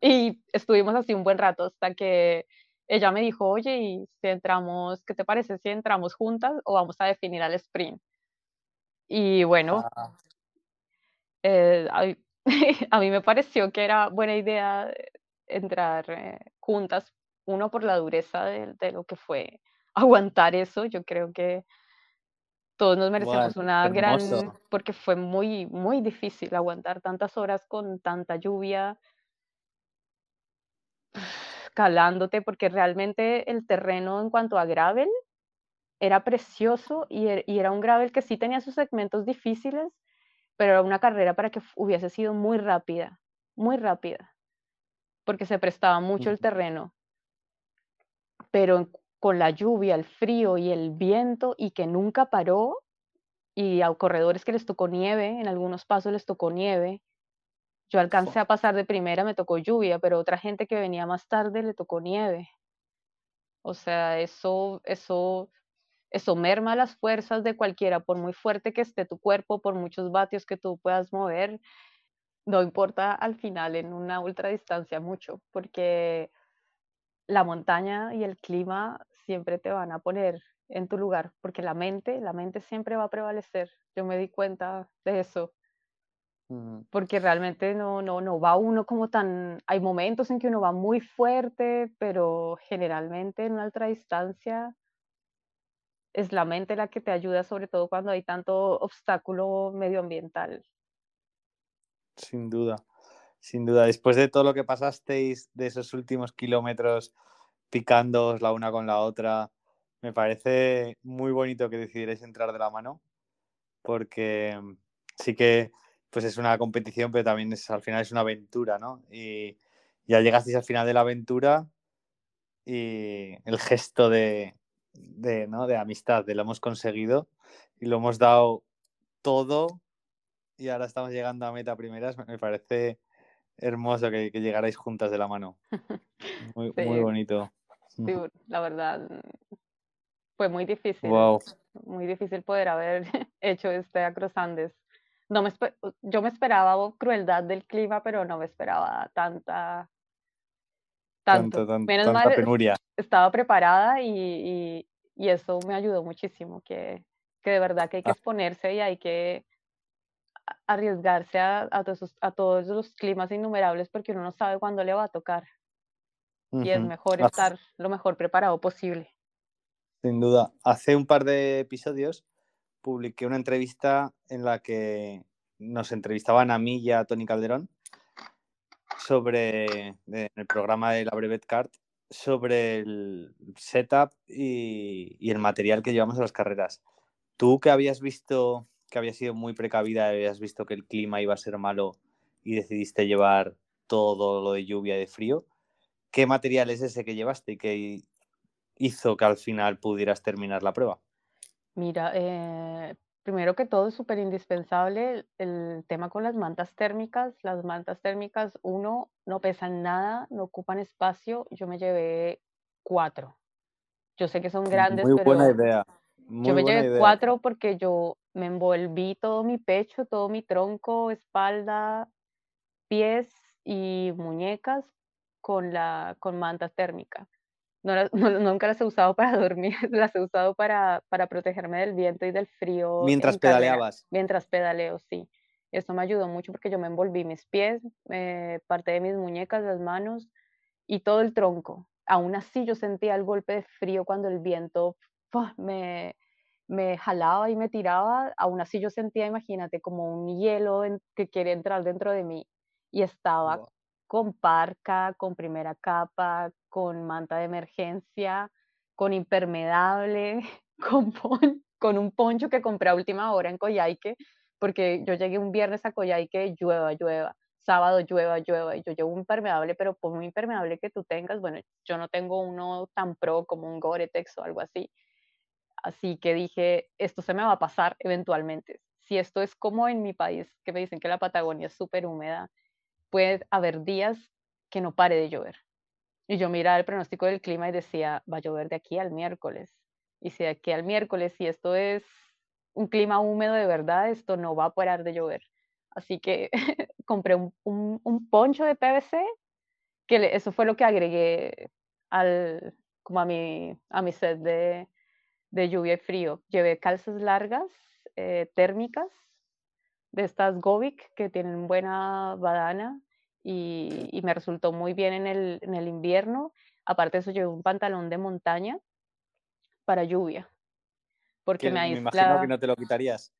Y estuvimos así un buen rato hasta que ella me dijo, oye, ¿y si entramos, qué te parece si entramos juntas o vamos a definir al sprint? Y bueno, ah. eh, a, mí me pareció que era buena idea entrar eh, juntas, uno por la dureza de, de, lo que fue aguantar eso, yo creo que todos nos merecemos una gran, porque fue muy, muy difícil aguantar tantas horas con tanta lluvia, calándote, porque realmente el terreno en cuanto a gravel era precioso y, er, y era un gravel que sí tenía sus segmentos difíciles, pero era una carrera para que hubiese sido muy rápida, muy rápida, porque se prestaba mucho el terreno. Pero con la lluvia, el frío y el viento y que nunca paró, y a corredores que les tocó nieve, en algunos pasos les tocó nieve. Yo alcancé a pasar de primera, me tocó lluvia, pero otra gente que venía más tarde le tocó nieve. O sea, eso, eso, eso merma las fuerzas de cualquiera, por muy fuerte que esté tu cuerpo, por muchos vatios que tú puedas mover, no importa al final en una ultradistancia mucho, porque la montaña y el clima siempre te van a poner en tu lugar, porque la mente, la mente siempre va a prevalecer. Yo me di cuenta de eso. Porque realmente no, no, no va uno como tan... Hay momentos en que uno va muy fuerte, pero generalmente en una alta distancia es la mente la que te ayuda, sobre todo cuando hay tanto obstáculo medioambiental. Sin duda, sin duda. Después de todo lo que pasasteis, de esos últimos kilómetros picándoos la una con la otra. Me parece muy bonito que decidierais entrar de la mano, porque sí que pues es una competición, pero también es, al final es una aventura, ¿no? Y ya llegasteis al final de la aventura y el gesto de, de, ¿no? de amistad, de lo hemos conseguido y lo hemos dado todo y ahora estamos llegando a meta primeras, me parece hermoso que, que llegarais juntas de la mano. Muy, muy bonito. Sí, la verdad, fue muy difícil. Muy difícil poder haber hecho este Across Andes. No me yo me esperaba crueldad del clima, pero no me esperaba tanta. Tanto, Menos tanta mal, penuria. Estaba preparada y, y, eso me ayudó muchísimo. Que, que de verdad que hay que ah. exponerse y hay que arriesgarse a, a, todos, a todos los climas innumerables porque uno no sabe cuándo le va a tocar y es mejor estar lo mejor preparado posible. Sin duda. Hace un par de episodios publiqué una entrevista en la que nos entrevistaban a mí y a Tony Calderón sobre el programa de la Brevet Card sobre el setup y, y, el material que llevamos a las carreras. Tú que habías visto que había sido muy precavida, habías visto que el clima iba a ser malo y decidiste llevar todo lo de lluvia y de frío, ¿qué material es ese que llevaste y que hizo que al final pudieras terminar la prueba? Mira, eh, primero que todo es súper indispensable el tema con las mantas térmicas. Las mantas térmicas, uno, no pesan nada, no ocupan espacio. Yo me llevé cuatro. Yo sé que son grandes, Muy buena idea. yo me llevé cuatro porque yo me envolví todo mi pecho, todo mi tronco, espalda, pies y muñecas con, la, con manta térmica. No, nunca las he usado para dormir, las he usado para, para protegerme del viento y del frío. Mientras pedaleabas. Mientras pedaleo, sí. Eso me ayudó mucho porque yo me envolví mis pies, eh, parte de mis muñecas, las manos y todo el tronco. Aún así yo sentía el golpe de frío cuando el viento me, me jalaba y me tiraba. Aún así yo sentía, imagínate, como un hielo que quiere entrar dentro de mí y estaba con parca, con primera capa, con manta de emergencia, con impermeable, con, con un poncho que compré a última hora en Coyhaique, porque yo llegué un viernes a Coyhaique, llueva, llueva, sábado llueva, llueva, y yo llevo un impermeable, pero por muy impermeable que tú tengas, bueno, yo no tengo uno tan pro como un Gore-Tex o algo así, así que dije, esto se me va a pasar eventualmente. Si esto es como en mi país, que me dicen que la Patagonia es súper húmeda, puede haber días que no pare de llover. Y yo miraba el pronóstico del clima y decía, va a llover de aquí al miércoles. Y si de aquí al miércoles, si esto es un clima húmedo de verdad, esto no va a parar de llover. Así que compré un, poncho de PVC, que eso fue lo que agregué al, como a mi, a mi set de, de lluvia y frío. Llevé calzas largas, eh, térmicas, de estas Govic, que tienen buena badana y, y me resultó muy bien en el, en el invierno. Aparte de eso, llevé un pantalón de montaña para lluvia. Porque me, me imagino que no te lo quitarías.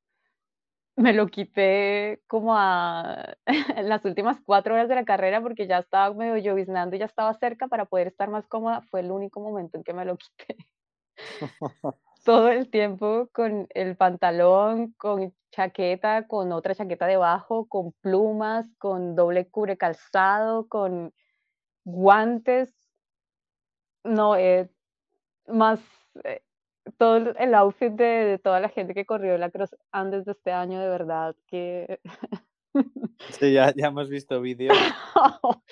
Me lo quité como a las últimas cuatro horas de la carrera porque ya estaba medio lloviznando y ya estaba cerca para poder estar más cómoda. Fue el único momento en que me lo quité. Todo el tiempo con el pantalón, con chaqueta, con otra chaqueta debajo, con plumas, con doble cubre calzado, con guantes. No, eh, más eh, todo el outfit de, toda la gente que corrió la Cross antes de este año, de verdad que... Sí, ya, ya hemos visto vídeos.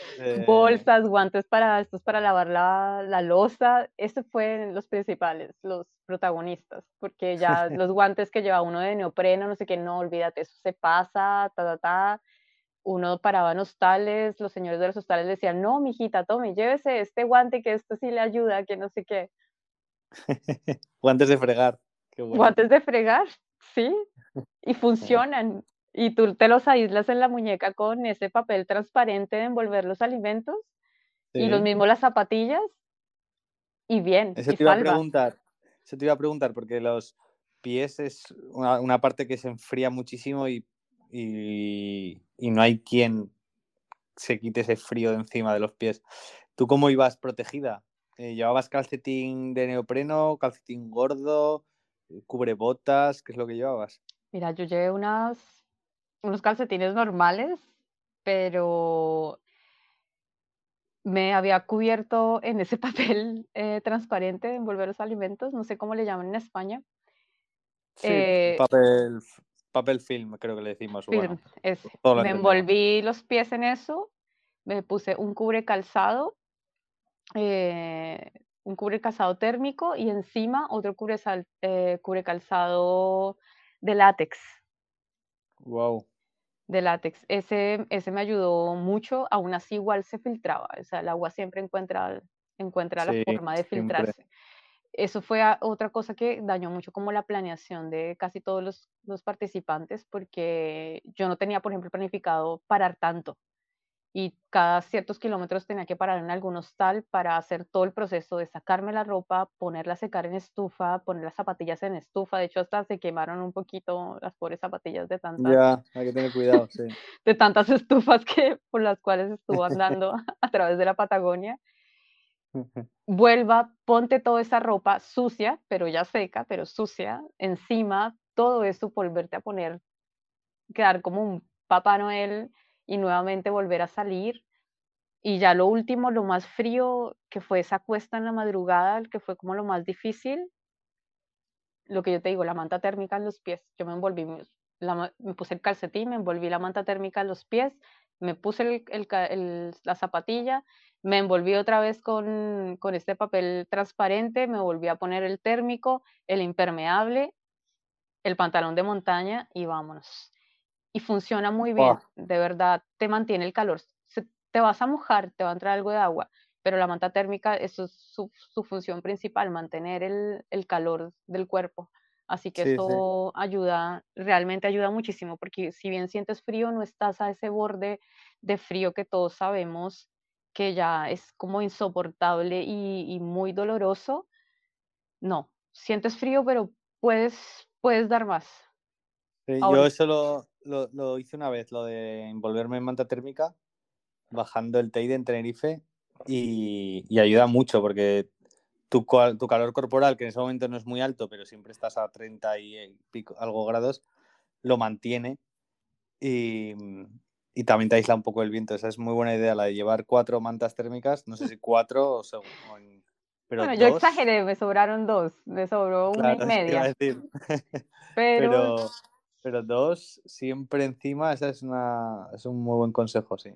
Bolsas, guantes para estos para lavar la, la losa. Estos fueron los principales, los protagonistas, porque ya los guantes que lleva uno de neopreno, no sé qué, no, olvídate, eso se pasa, ta, ta, ta. Uno paraba en hostales, los señores de los hostales decían, no, mijita, tome, llévese este guante que esto sí le ayuda, que no sé qué. Guantes de fregar. Guantes de fregar, sí. Y funcionan. Y tú te los aíslas en la muñeca con ese papel transparente de envolver los alimentos y los mismos las zapatillas. Y bien. Eso te iba a preguntar. Eso te iba a preguntar porque los pies es una, parte que se enfría muchísimo y, y, y no hay quien se quite ese frío de encima de los pies. ¿Tú cómo ibas protegida? Eh, ¿Llevabas calcetín de neopreno, calcetín gordo, eh, cubrebotas? ¿Qué es lo que llevabas? Mira, yo llevé unas, unos calcetines normales, pero me había cubierto en ese papel eh, transparente de envolver los alimentos, no sé cómo le llaman en España. Sí, papel, papel film, creo que le decimos. Film, Me envolví los pies en eso, me puse un cubre calzado eh, un cubre calzado térmico y encima otro cubre, eh, cubre calzado de látex. Wow. De látex. Ese, ese me ayudó mucho, aún así igual se filtraba, o sea, el agua siempre encuentra, encuentra la forma de filtrarse. Eso fue otra cosa que dañó mucho como la planeación de casi todos los, los participantes, porque yo no tenía, por ejemplo, planificado parar tanto y cada ciertos kilómetros tenía que parar en algún hostal para hacer todo el proceso de sacarme la ropa, ponerla a secar en estufa, poner las zapatillas en estufa. De hecho, hasta se quemaron un poquito las pobres zapatillas de tantas. Ya, hay que tener cuidado, sí. de tantas estufas que, por las cuales estuvo andando a través de la Patagonia. Vuelva, ponte toda esa ropa sucia, pero ya seca, pero sucia, encima, todo eso, volverte a poner, quedar como un Papá Noel y nuevamente volver a salir. Y ya lo último, lo más frío, que fue esa cuesta en la madrugada, que fue como lo más difícil, lo que yo te digo, la manta térmica en los pies. Yo me envolví, me puse el calcetín, me envolví la manta térmica en los pies, me puse la zapatilla, me envolví otra vez con, con, este papel transparente, me volví a poner el térmico, el impermeable, el pantalón de montaña y vámonos y funciona muy bien, de verdad, te mantiene el calor. te vas a mojar, te va a entrar algo de agua, pero la manta térmica, eso es su, función principal, mantener el, calor del cuerpo. Así que eso ayuda, realmente ayuda muchísimo, porque si bien sientes frío, no estás a ese borde de frío que todos sabemos que ya es como insoportable y, muy doloroso. No, sientes frío, pero puedes, puedes dar más. yo eso lo, lo, hice una vez, lo de envolverme en manta térmica, bajando el Teide en Tenerife, y, ayuda mucho porque tu, tu, calor corporal, que en ese momento no es muy alto, pero siempre estás a 30 y pico, algo grados, lo mantiene y, también te aísla un poco el viento. Esa es muy buena idea, la de llevar cuatro mantas térmicas, no sé si cuatro o, pero bueno, yo exageré, me sobraron dos, me sobró una y media. pero pero dos siempre encima, esa es, una, es un muy buen consejo, sí.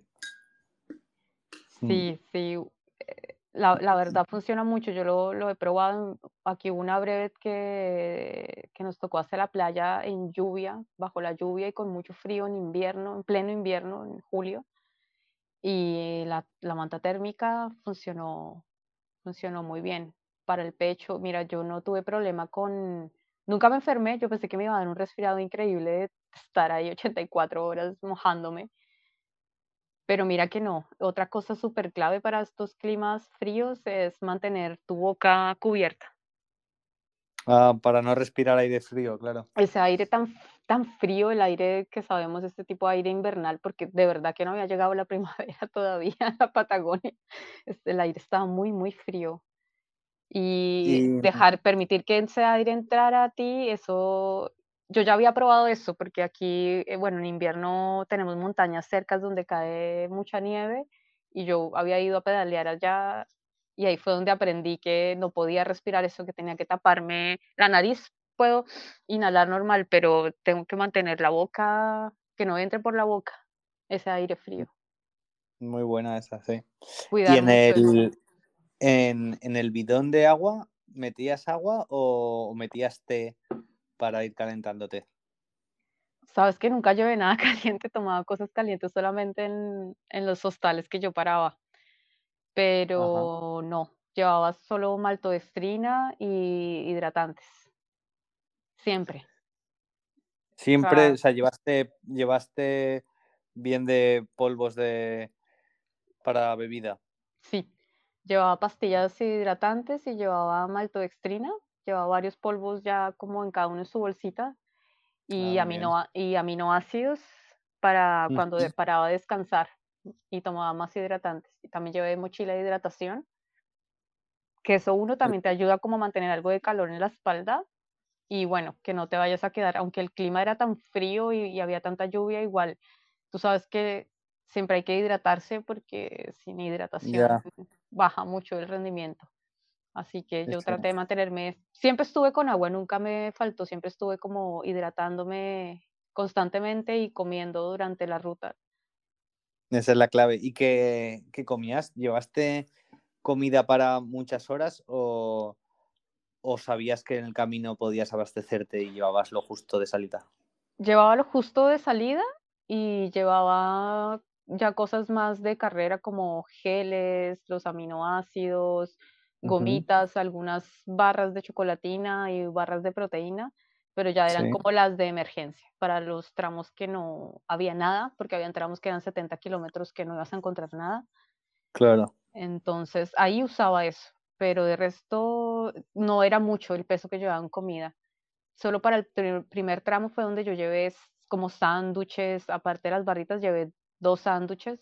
Mm. Sí, sí. Eh, La, la verdad funciona mucho, yo lo, lo he probado. Aquí una breve que, que nos tocó hacer la playa en lluvia, bajo la lluvia y con mucho frío en invierno, en pleno invierno, en julio. Y la, la manta térmica funcionó, funcionó muy bien para el pecho. Mira, yo no tuve problema con, nunca me enfermé, yo pensé que me iba a dar un resfriado increíble de estar ahí 84 horas mojándome pero mira que no. Otra cosa súper clave para estos climas fríos es mantener tu boca cubierta. Ah, para no respirar aire frío, claro. Ese aire tan, tan frío, el aire que sabemos, este tipo de aire invernal, porque de verdad que no había llegado la primavera todavía a la Patagonia. Este, el aire estaba muy, muy frío. Y Y dejar, permitir que ese aire entrara a ti, eso, yo ya había probado eso, porque aquí, eh, bueno, en invierno tenemos montañas cercas donde cae mucha nieve y yo había ido a pedalear allá y ahí fue donde aprendí que no podía respirar eso, que tenía que taparme la nariz. Puedo inhalar normal, pero tengo que mantener la boca, que no entre por la boca ese aire frío. muy buena esa, sí. Y en mucho eso. En, en el bidón de agua, ¿metías agua o metías té para ir calentándote? Sabes que nunca llevé nada caliente, tomaba cosas calientes solamente en, en los hostales que yo paraba, Ajá. pero no, llevaba solo maltodextrina y hidratantes, siempre. O Siempre, sea, o sea, llevaste, llevaste bien de polvos de para bebida. sí, llevaba pastillas hidratantes y llevaba maltodextrina, llevaba varios polvos ya como en cada uno en su bolsita Ah, y, bien. amino, y aminoácidos para cuando de- paraba a descansar y tomaba más hidratantes. Y también llevé mochila de hidratación que eso uno también te ayuda como a mantener algo de calor en la espalda y bueno, que no te vayas a quedar, aunque el clima era tan frío y, y había tanta lluvia, igual tú sabes que siempre hay que hidratarse porque sin hidratación Ya, baja mucho el rendimiento. Así que yo sí. traté de mantenerme, siempre estuve con agua, nunca me faltó, siempre estuve como hidratándome constantemente y comiendo durante la ruta. Esa es la clave. ¿Y qué, qué comías? ¿Llevaste comida para muchas horas o, o sabías que en el camino podías abastecerte y llevabas lo justo de salida? Llevaba lo justo de salida y llevaba ya cosas más de carrera como geles, los aminoácidos, gomitas, algunas barras de chocolatina y barras de proteína, pero ya eran Sí, como las de emergencia para los tramos que no había nada, porque habían tramos que eran 70 kilómetros que no ibas a encontrar nada. claro. Entonces ahí usaba eso, pero de resto no era mucho el peso que llevaba en comida. Solo para el pri- primer tramo fue donde yo llevé como sándwiches, aparte de las barritas, llevé dos sándwiches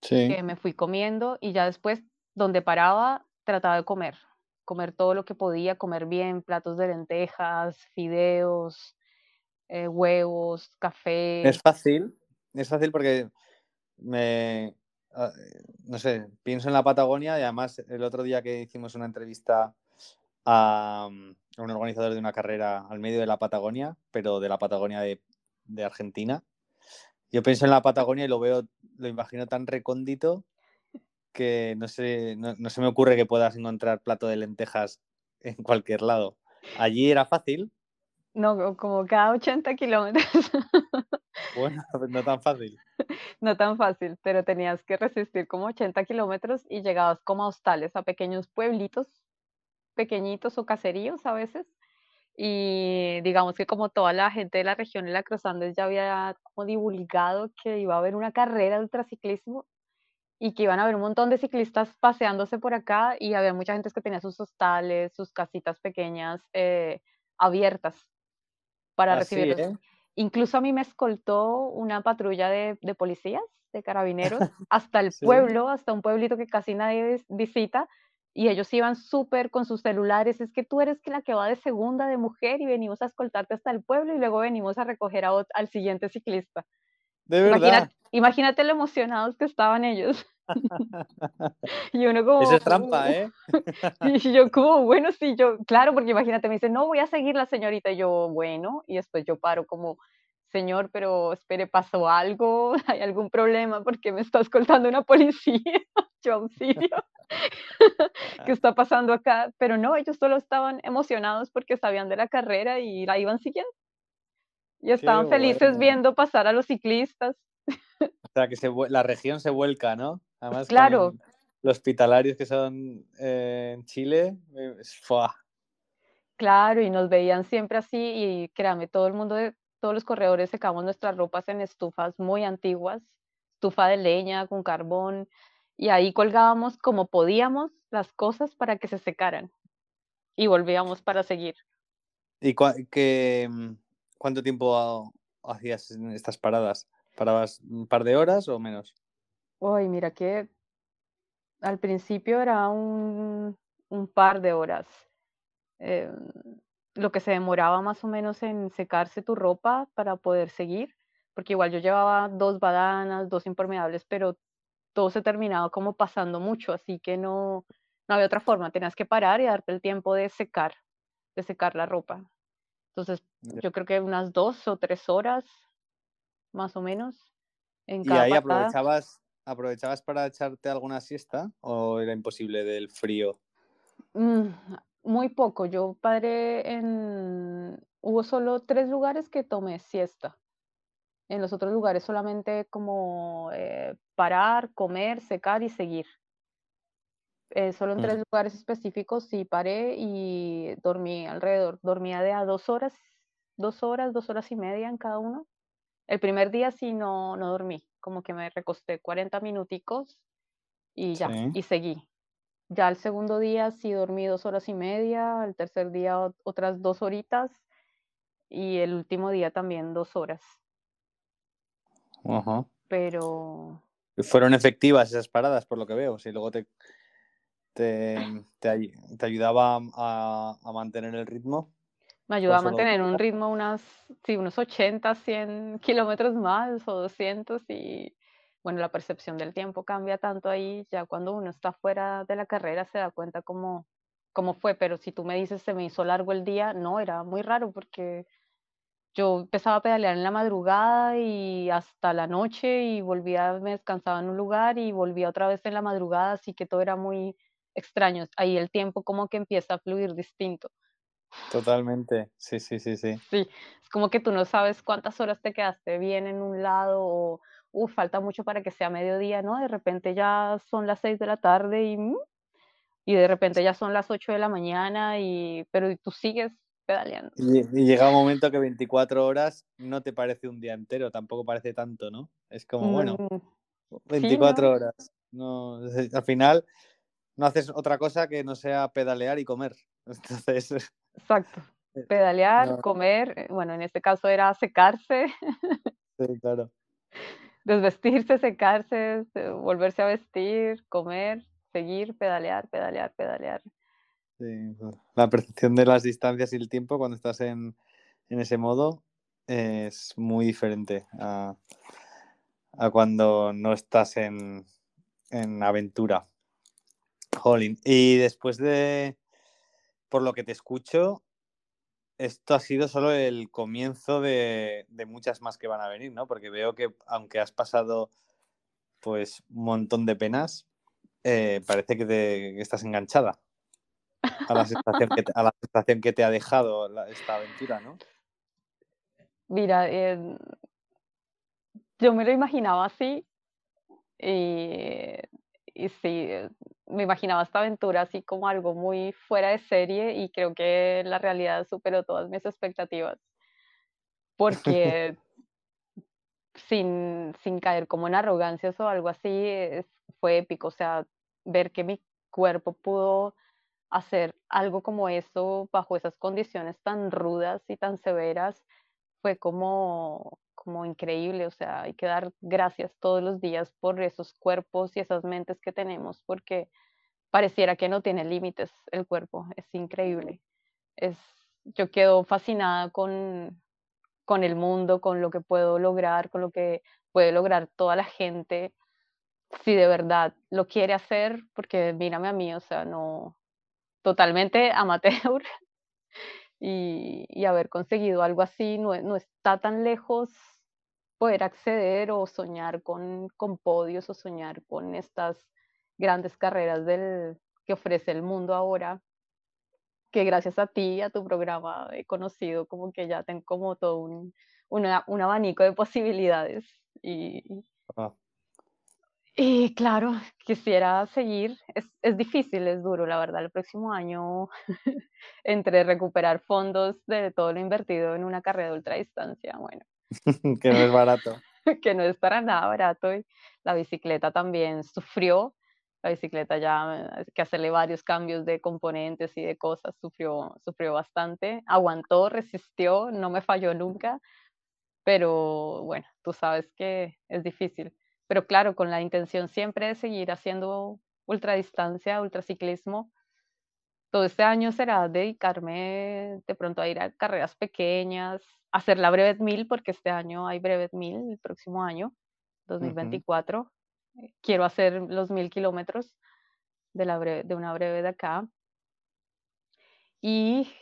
Sí. que me fui comiendo y ya después, donde paraba, trataba de comer, comer todo lo que podía, comer bien, platos de lentejas, fideos, eh, huevos, Es café. fácil, es fácil porque me, ah, no sé, pienso en la Patagonia y además el otro día que hicimos una entrevista a, a un organizador de una carrera al medio de la Patagonia, pero de la Patagonia de, de Argentina, yo pienso en la Patagonia y lo veo, lo imagino tan recóndito que no sé, no, no se me ocurre que puedas encontrar plato de lentejas en cualquier lado. Allí era fácil, No, como cada 80 kilómetros. bueno, no tan fácil. No tan fácil, pero tenías que resistir como 80 kilómetros y llegabas como a hostales, a pequeños pueblitos pequeñitos o caseríos a veces. Y digamos que como toda la gente de la región de la Cruz Andes ya había como divulgado que iba a haber una carrera de ultraciclismo y que iban a haber un montón de ciclistas paseándose por acá y había mucha gente que tenía sus hostales, sus casitas pequeñas eh, abiertas para Así, recibirlos. Incluso a mí me escoltó una patrulla de, de policías, de carabineros, hasta el Sí. pueblo, hasta un pueblito que casi nadie vis- visita, y ellos iban súper con sus celulares, es que tú eres la que va de segunda de mujer y venimos a escoltarte hasta el pueblo y luego venimos a recoger a al siguiente ciclista. De verdad. Imagínate, imagínate lo emocionados que estaban ellos. y uno como... Eso es trampa, ¿eh? Y yo como, bueno, sí, yo, claro, porque imagínate, me dice, no, voy a seguir la señorita, y yo, bueno, y después yo paro como señor, pero espere, pasó algo, hay algún problema porque me está escoltando una policía, yo auxilio. ¿Qué está pasando acá? Pero no, ellos solo estaban emocionados porque sabían de la carrera y la iban siguiendo. Y estaban felices viendo pasar a los ciclistas. O sea, que la región se vuelca, ¿no? Además, claro. Los hospitalarios que son eh, en Chile, eh, Claro, y nos veían siempre así y créame, todo el mundo, todos los corredores secamos nuestras ropas en estufas muy antiguas, estufa de leña con carbón, y ahí colgábamos como podíamos las cosas para que se secaran y volvíamos para seguir. ¿Y mm, cuánto tiempo hacías estas paradas? ¿Parabas un par de horas o menos? Uy, mira que al principio era un, un par de horas eh, lo que se demoraba más o menos en secarse tu ropa para poder seguir, porque igual yo llevaba dos badanas, dos impermeables, pero todo se terminaba como pasando mucho, así que no, no había otra forma, tenías que parar y darte el tiempo de secar, de secar la ropa. Entonces, yo creo que unas dos o tres horas, más o menos, en cada ¿Y ahí aprovechabas, aprovechabas para echarte alguna siesta o era imposible del frío? Mm, muy poco. Yo paré en... Hubo solo tres lugares que tomé siesta. En los otros lugares solamente como eh, parar, comer, secar y seguir. Eh, solo en tres lugares específicos sí paré y dormí alrededor. Dormía de a dos horas, dos horas, dos horas y media en cada uno. El primer día sí no, no dormí, como que me recosté 40 minuticos y ya, y seguí. Ya el segundo día sí dormí dos horas y media, el tercer día otras dos horitas y el último día también dos horas. Ajá. Pero... Fueron efectivas esas paradas, por lo que veo. Si luego te, te, te, ayudaba a, a, mantener el ritmo. Me ayudaba a mantener un ritmo unas, sí, unos 80, 100 kilómetros más o 200 y bueno, la percepción del tiempo cambia tanto ahí, ya cuando uno está fuera de la carrera se da cuenta cómo, cómo fue, pero si tú me dices se me hizo largo el día, no, era muy raro porque yo empezaba a pedalear en la madrugada y hasta la noche y volvía, me descansaba en un lugar y volvía otra vez en la madrugada, así que todo era muy extraño. Ahí el tiempo como que empieza a fluir distinto. Totalmente, sí, sí, sí, sí. Sí, es como que tú no sabes cuántas horas te quedaste bien en un lado o Uf, falta mucho para que sea mediodía, ¿no? De repente ya son las 6 de la tarde y, mm, y de repente ya son las 8 de la mañana, y, pero tú sigues pedaleando. Y, llega un momento que 24 horas no te parece un día entero, tampoco parece tanto, ¿no? Es como, bueno, 24 mm, horas. No, al final no haces otra cosa que no sea pedalear y comer. Entonces. Exacto. Eh, pedalear, comer, eh, bueno, en este caso era secarse. Sí, claro desvestirse, secarse, volverse a vestir, comer, seguir, pedalear, pedalear, pedalear. Sí, la percepción de las distancias y el tiempo cuando estás en, ese modo es muy diferente a, cuando no estás en, en aventura. Jolín. Y después de, por lo que te escucho, esto ha sido solo el comienzo de, muchas más que van a venir, ¿no? Porque veo que aunque has pasado pues un montón de penas, eh, parece que, estás enganchada a la, sensación que te, ha dejado esta aventura, ¿no? Mira, eh, yo me lo imaginaba así y, y sí, me imaginaba esta aventura así como algo muy fuera de serie y creo que la realidad superó todas mis expectativas. Porque sin, sin caer como en arrogancias o algo así, fue épico. O sea, ver que mi cuerpo pudo hacer algo como eso bajo esas condiciones tan rudas y tan severas fue como, como increíble. O sea, hay que dar gracias todos los días por esos cuerpos y esas mentes que tenemos, porque pareciera que no tiene límites el cuerpo, es increíble. Es, yo quedo fascinada con, con el mundo, con lo que puedo lograr, con lo que puede lograr toda la gente, si de verdad lo quiere hacer, porque mírame a mí, o sea, no, totalmente amateur. y, haber conseguido algo así no, está tan lejos poder acceder o soñar con, podios o soñar con estas grandes carreras del, que ofrece el mundo ahora, que gracias a ti, a tu programa, he conocido como que ya tengo como todo un, un abanico de posibilidades. Y, ah. Y claro, quisiera seguir. Es, es, difícil, es duro, la verdad. El próximo año, entre recuperar fondos de todo lo invertido en una carrera de ultradistancia, bueno. que no es barato. que no es para nada barato. Y la bicicleta también sufrió la bicicleta ya eh, que hacerle varios cambios de componentes y de cosas, sufrió, sufrió bastante, aguantó, resistió, no me falló nunca, pero bueno, tú sabes que es difícil. Pero claro, con la intención siempre de seguir haciendo ultradistancia, ultraciclismo, todo este año será dedicarme de pronto a ir a carreras pequeñas, hacer la Brevet 1000, porque este año hay Brevet 1000, el próximo año, 2024 quiero hacer los mil kilómetros de, la de una breve de acá. Y,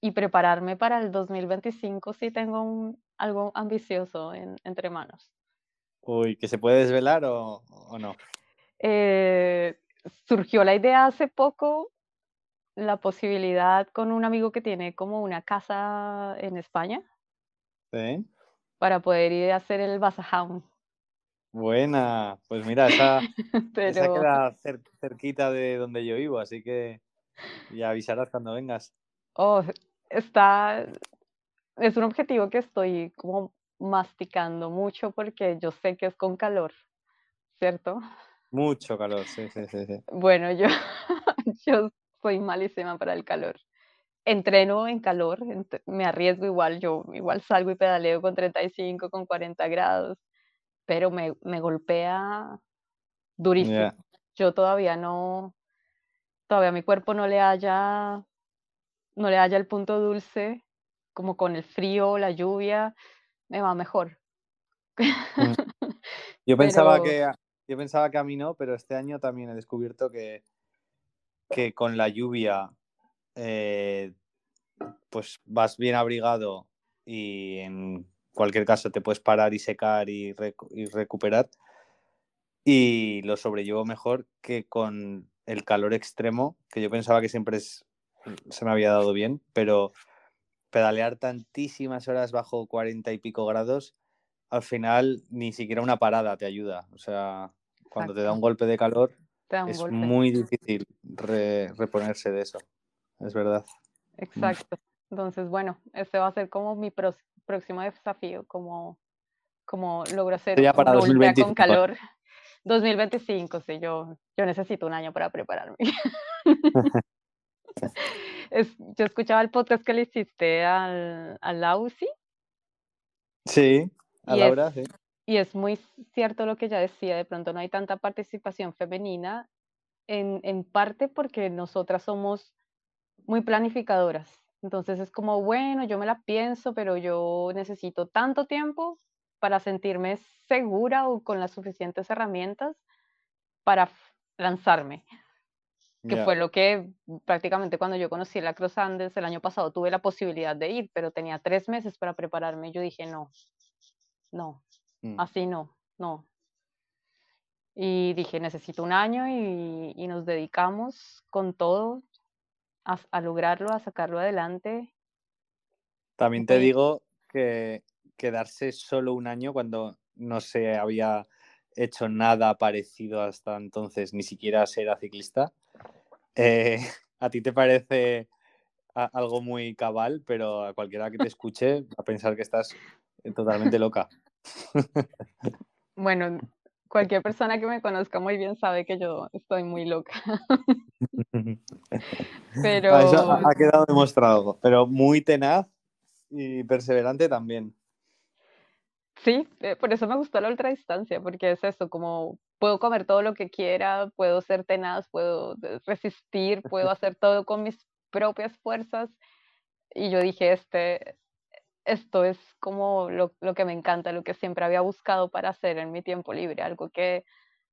y prepararme para el 2025 si tengo algo ambicioso en, entre manos. Uy, ¿que se puede desvelar o, o no? Eh, surgió la idea hace poco, la posibilidad con un amigo que tiene como una casa en España. Sí. Para poder ir a hacer el Basajaun. Buena, pues mira, esa, queda cerquita de donde yo vivo, así que ya avisarás cuando vengas. Oh, está, es un objetivo que estoy como masticando mucho porque yo sé que es con calor, ¿cierto? Mucho calor, sí, sí, sí. sí. Bueno, yo, yo soy malísima para el calor. Entreno en calor, me arriesgo igual, yo igual salgo y pedaleo con 35, con 40 grados pero me, me golpea durísimo. Yo todavía no, todavía mi cuerpo no le haya, no le haya el punto dulce, como con el frío, la lluvia, me va mejor. Mm. Yo pensaba que yo pensaba que a mí no, pero este año también he descubierto que, que con la lluvia eh, pues vas bien abrigado y en cualquier caso te puedes parar y secar y, recuperar. Y lo sobrellevo mejor que con el calor extremo, que yo pensaba que siempre se me había dado bien, pero pedalear tantísimas horas bajo 40 y pico grados, al final ni siquiera una parada te ayuda. O sea, cuando te da un golpe de calor, es muy difícil reponerse de eso. Es verdad. Exacto. Entonces, bueno, ese va a ser como mi, próximo desafío, como, como logro hacer ya para con calor. 2025, sí, yo, yo necesito un año para prepararme. yo escuchaba el podcast que le hiciste al, a Lausi. Sí, a Laura, sí. Y es muy cierto lo que ella decía, de pronto no hay tanta participación femenina, en, en parte porque nosotras somos muy planificadoras. Entonces es como, bueno, yo me la pienso, pero yo necesito tanto tiempo para sentirme segura o con las suficientes herramientas para lanzarme. Que fue lo que prácticamente cuando yo conocí la Cross Andes el año pasado tuve la posibilidad de ir, pero tenía tres meses para prepararme. Yo dije, no, no, mm. así no, no. Y dije, necesito un año y, y nos dedicamos con todo a, lograrlo, a sacarlo adelante. También te digo que quedarse solo un año cuando no se había hecho nada parecido hasta entonces, ni siquiera ser ciclista, eh, a ti te parece algo muy cabal, pero a cualquiera que te escuche va a pensar que estás totalmente loca. Bueno, cualquier persona que me conozca muy bien sabe que yo estoy muy loca. pero... Eso ha quedado demostrado, pero muy tenaz y perseverante también. Sí, eh, por eso me gustó la ultradistancia, porque es eso, como puedo comer todo lo que quiera, puedo ser tenaz, puedo resistir, puedo hacer todo con mis propias fuerzas. Y yo dije, este, esto es como lo, lo, que me encanta, lo que siempre había buscado para hacer en mi tiempo libre, algo que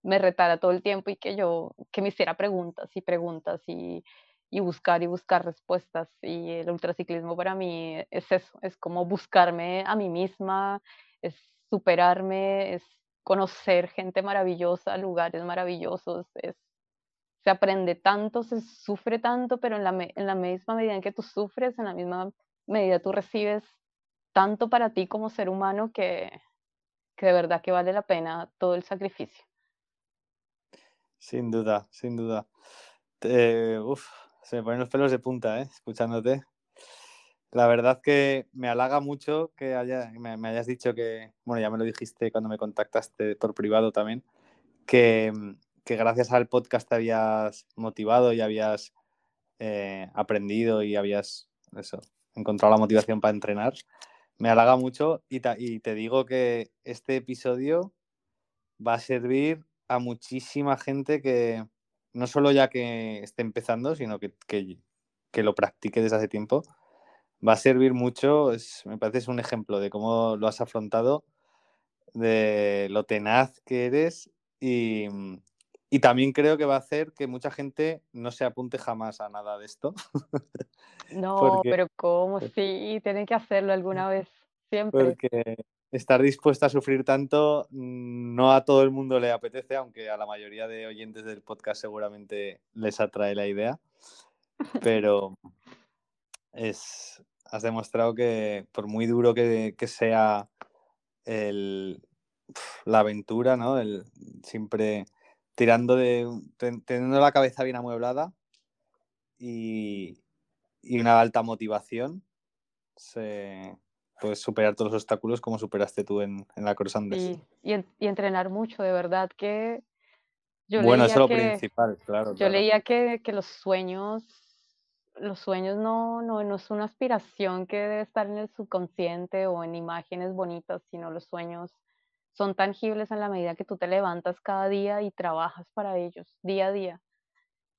me retara todo el tiempo y que yo, que me hiciera preguntas y preguntas y, y buscar y buscar respuestas. Y el ultraciclismo para mí es eso, es como buscarme a mí misma, es superarme, es conocer gente maravillosa, lugares maravillosos, es, se aprende tanto, se sufre tanto, pero en la, en la misma medida en que tú sufres, en la misma medida tú recibes tanto para ti como ser humano que, que de verdad que vale la pena todo el sacrificio. Sin duda, sin duda. uf, se me ponen los pelos de punta, ¿eh? escuchándote. La verdad que me halaga mucho que me, hayas dicho que, bueno, ya me lo dijiste cuando me contactaste por privado también, que, que gracias al podcast te habías motivado y habías eh, aprendido y habías eso, encontrado la motivación para entrenar. Me halaga mucho y, y te digo que este episodio va a servir a muchísima gente que no solo ya que esté empezando, sino que, que, lo practique desde hace tiempo. Va a servir mucho, es, me parece es un ejemplo de cómo lo has afrontado, de lo tenaz que eres y, y también creo que va a hacer que mucha gente no se apunte jamás a nada de esto. No, pero ¿cómo? Sí, tienen que hacerlo alguna vez, siempre. Porque estar dispuesta a sufrir tanto no a todo el mundo le apetece, aunque a la mayoría de oyentes del podcast seguramente les atrae la idea. Pero es, has demostrado que por muy duro que, sea el, la aventura, ¿no? El, siempre tirando de, teniendo la cabeza bien amueblada y, y una alta motivación, se, puedes superar todos los obstáculos como superaste tú en, en la Cross Y, y, entrenar mucho, de verdad que... Yo bueno, eso es lo principal, claro. Yo leía que, que, los sueños, los sueños no, no, no es una aspiración que debe estar en el subconsciente o en imágenes bonitas, sino los sueños son tangibles en la medida que tú te levantas cada día y trabajas para ellos, día a día.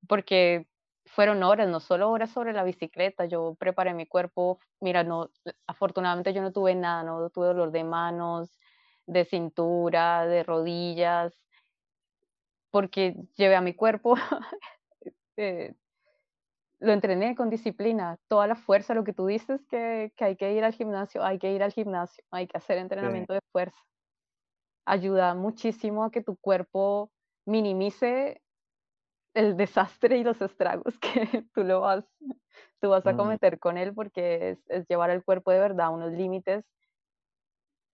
Porque fueron horas, no solo horas sobre la bicicleta, yo preparé mi cuerpo, mira, no, afortunadamente yo no tuve nada, no tuve dolor de manos, de cintura, de rodillas, porque llevé a mi cuerpo, eh, lo entrené con disciplina, toda la fuerza, lo que tú dices que, que, hay que ir al gimnasio, hay que ir al gimnasio, hay que hacer entrenamiento de fuerza. Ayuda muchísimo a que tu cuerpo minimice el desastre y los estragos que tú lo vas, tú vas a cometer con él porque es, llevar el cuerpo de verdad a unos límites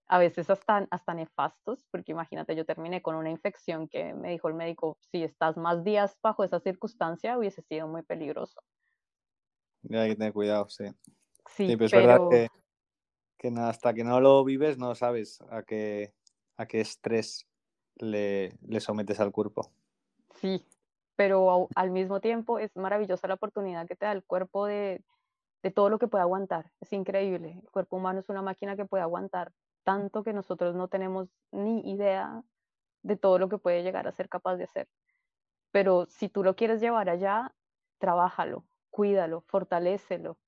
a veces hasta, hasta nefastos, porque imagínate, yo terminé con una infección que me dijo el médico, si estás más días bajo esa circunstancia, hubiese sido muy peligroso. Hay que tener cuidado, sí. Sí, pero es verdad que, que hasta que no lo vives no sabes a qué, a qué estrés le, le sometes al cuerpo. Sí, pero al mismo tiempo es maravillosa la oportunidad que te da el cuerpo de, de todo lo que puede aguantar. Es increíble. El cuerpo humano es una máquina que puede aguantar tanto que nosotros no tenemos ni idea de todo lo que puede llegar a ser capaz de hacer. Pero si tú lo quieres llevar allá, trabájalo, cuídalo, fortalécelo.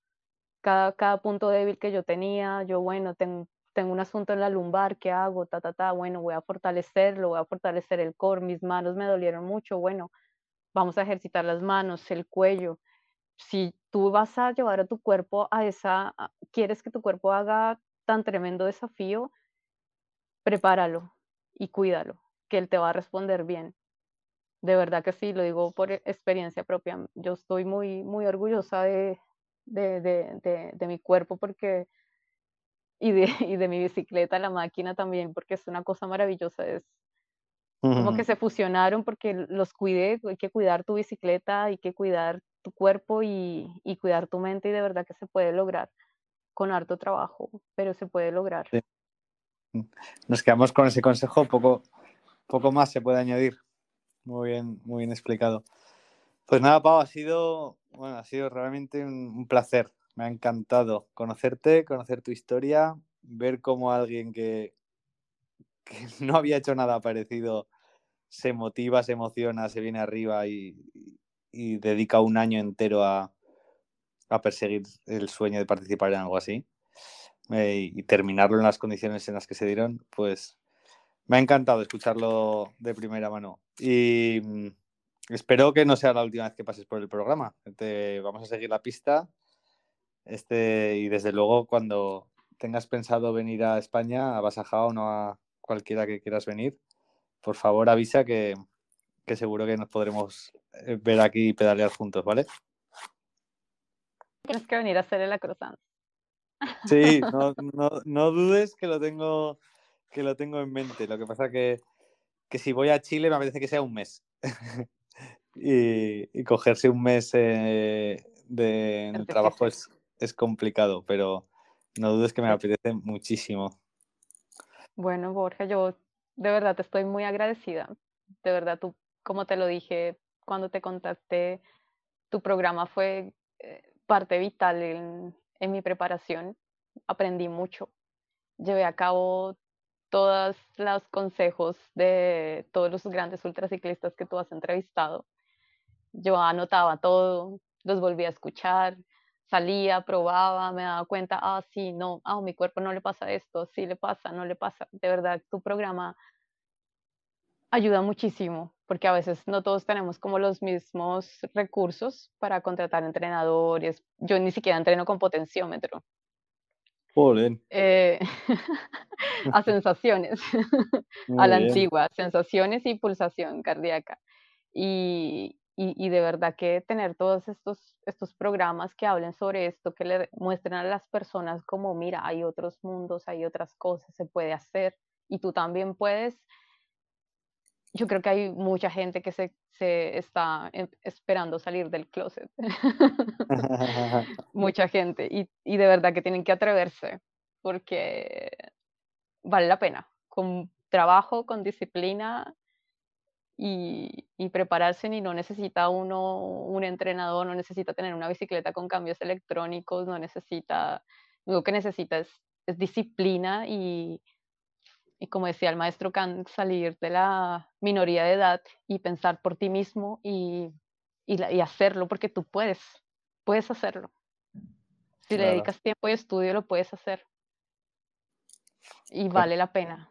Cada, cada punto débil que yo tenía, yo, bueno, tengo, tengo un asunto en la lumbar, ¿qué hago? Ta, ta, ta, bueno, voy a fortalecerlo, voy a fortalecer el core, mis manos me dolieron mucho, bueno, vamos a ejercitar las manos, el cuello. Si tú vas a llevar a tu cuerpo a esa, quieres que tu cuerpo haga tan tremendo desafío, prepáralo y cuídalo, que él te va a responder bien. De verdad que sí, lo digo por experiencia propia. Yo estoy muy, muy orgullosa de, de, de, de, mi cuerpo porque y de, y de mi bicicleta, la máquina también, porque es una cosa maravillosa. Es, como que se fusionaron porque los cuidé, hay que cuidar tu bicicleta, hay que cuidar tu cuerpo y, y, cuidar tu mente y de verdad que se puede lograr con harto trabajo, pero se puede lograr. Mm. Nos quedamos con ese consejo, poco, poco más se puede añadir. Muy bien, muy bien explicado. Pues nada, Pau, ha sido, bueno, ha sido realmente un, placer. Me ha encantado conocerte, conocer tu historia, ver cómo alguien que, que no había hecho nada parecido, se motiva, se emociona, se viene arriba y, dedica un año entero a, perseguir el sueño de participar en algo así eh, y terminarlo en las condiciones en las que se dieron, pues me ha encantado escucharlo de primera mano. Y, espero que no sea la última vez que pases por el programa. Te, vamos a seguir la pista. Este, y desde luego, cuando tengas pensado venir a España, a Basajao o no a cualquiera que quieras venir, por favor avisa que, que seguro que nos podremos eh, ver aquí y pedalear juntos, ¿vale? Tienes que venir a hacer el croissant. Sí, no, no, no, dudes que lo tengo que lo tengo en mente. Lo que pasa que, que si voy a Chile me apetece que sea un mes. y, y, cogerse un mes eh, de, trabajo es, es complicado, pero no dudes que me apetece muchísimo. Bueno, Borja, yo de verdad te estoy muy agradecida. De verdad, tú, como te lo dije cuando te contacté, tu programa fue eh, parte vital en, en mi preparación. Aprendí mucho. Llevé a cabo todos los consejos de todos los grandes ultraciclistas que tú has entrevistado. Yo anotaba todo, los volví a escuchar, salía, probaba, me daba cuenta, ah, sí, no, ah, mi cuerpo no le pasa esto, sí le pasa, no le pasa. De verdad, tu programa ayuda muchísimo, porque a veces no todos tenemos como los mismos recursos para contratar entrenadores. Yo ni siquiera entreno con potenciómetro. Eh, a sensaciones, a la antigua, sensaciones y pulsación cardíaca. Y, y, de verdad que tener todos estos, estos programas que hablen sobre esto, que le muestren a las personas como, mira, hay otros mundos, hay otras cosas, se puede hacer y tú también puedes. Yo creo que hay mucha gente que se, se está em, esperando salir del closet. mucha gente. Y, y de verdad que tienen que atreverse porque vale la pena. Con trabajo, con disciplina, y, prepararse y no necesita uno un entrenador, no necesita tener una bicicleta con cambios electrónicos, no necesita, lo que necesita es, disciplina y, y, como decía el maestro Kant, salir de la minoría de edad y pensar por ti mismo y, y, hacerlo porque tú puedes, puedes hacerlo. Si le dedicas tiempo y estudio, lo puedes hacer. Y vale la pena.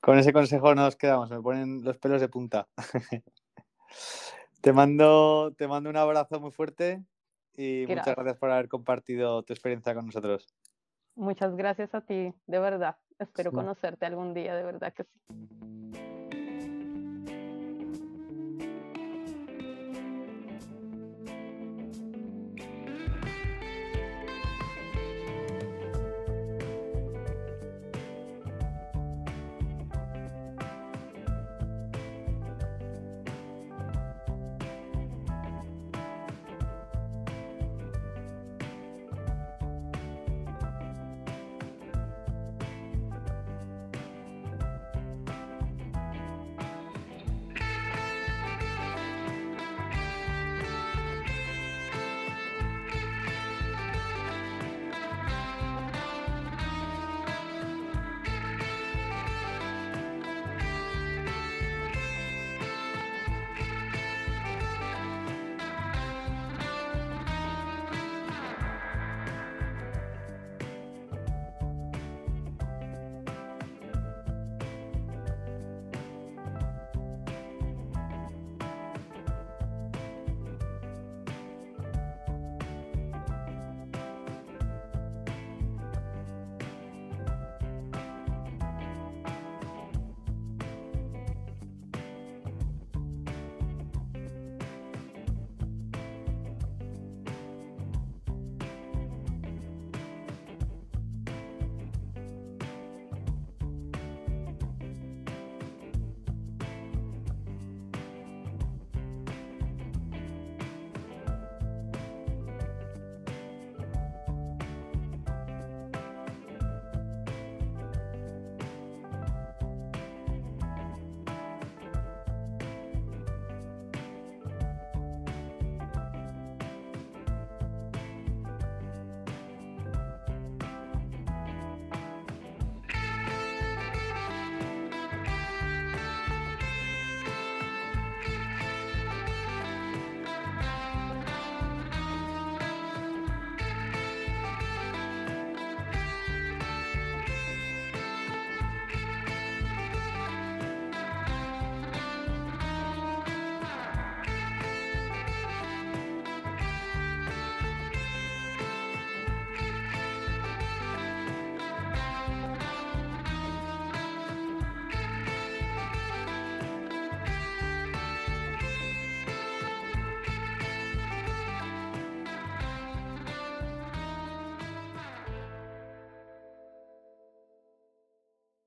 Con ese consejo nos quedamos, me ponen los pelos de punta. te, mando, te mando un abrazo muy fuerte y muchas gracias por haber compartido tu experiencia con nosotros. Muchas gracias a ti, de verdad. Espero conocerte algún día, de verdad que sí.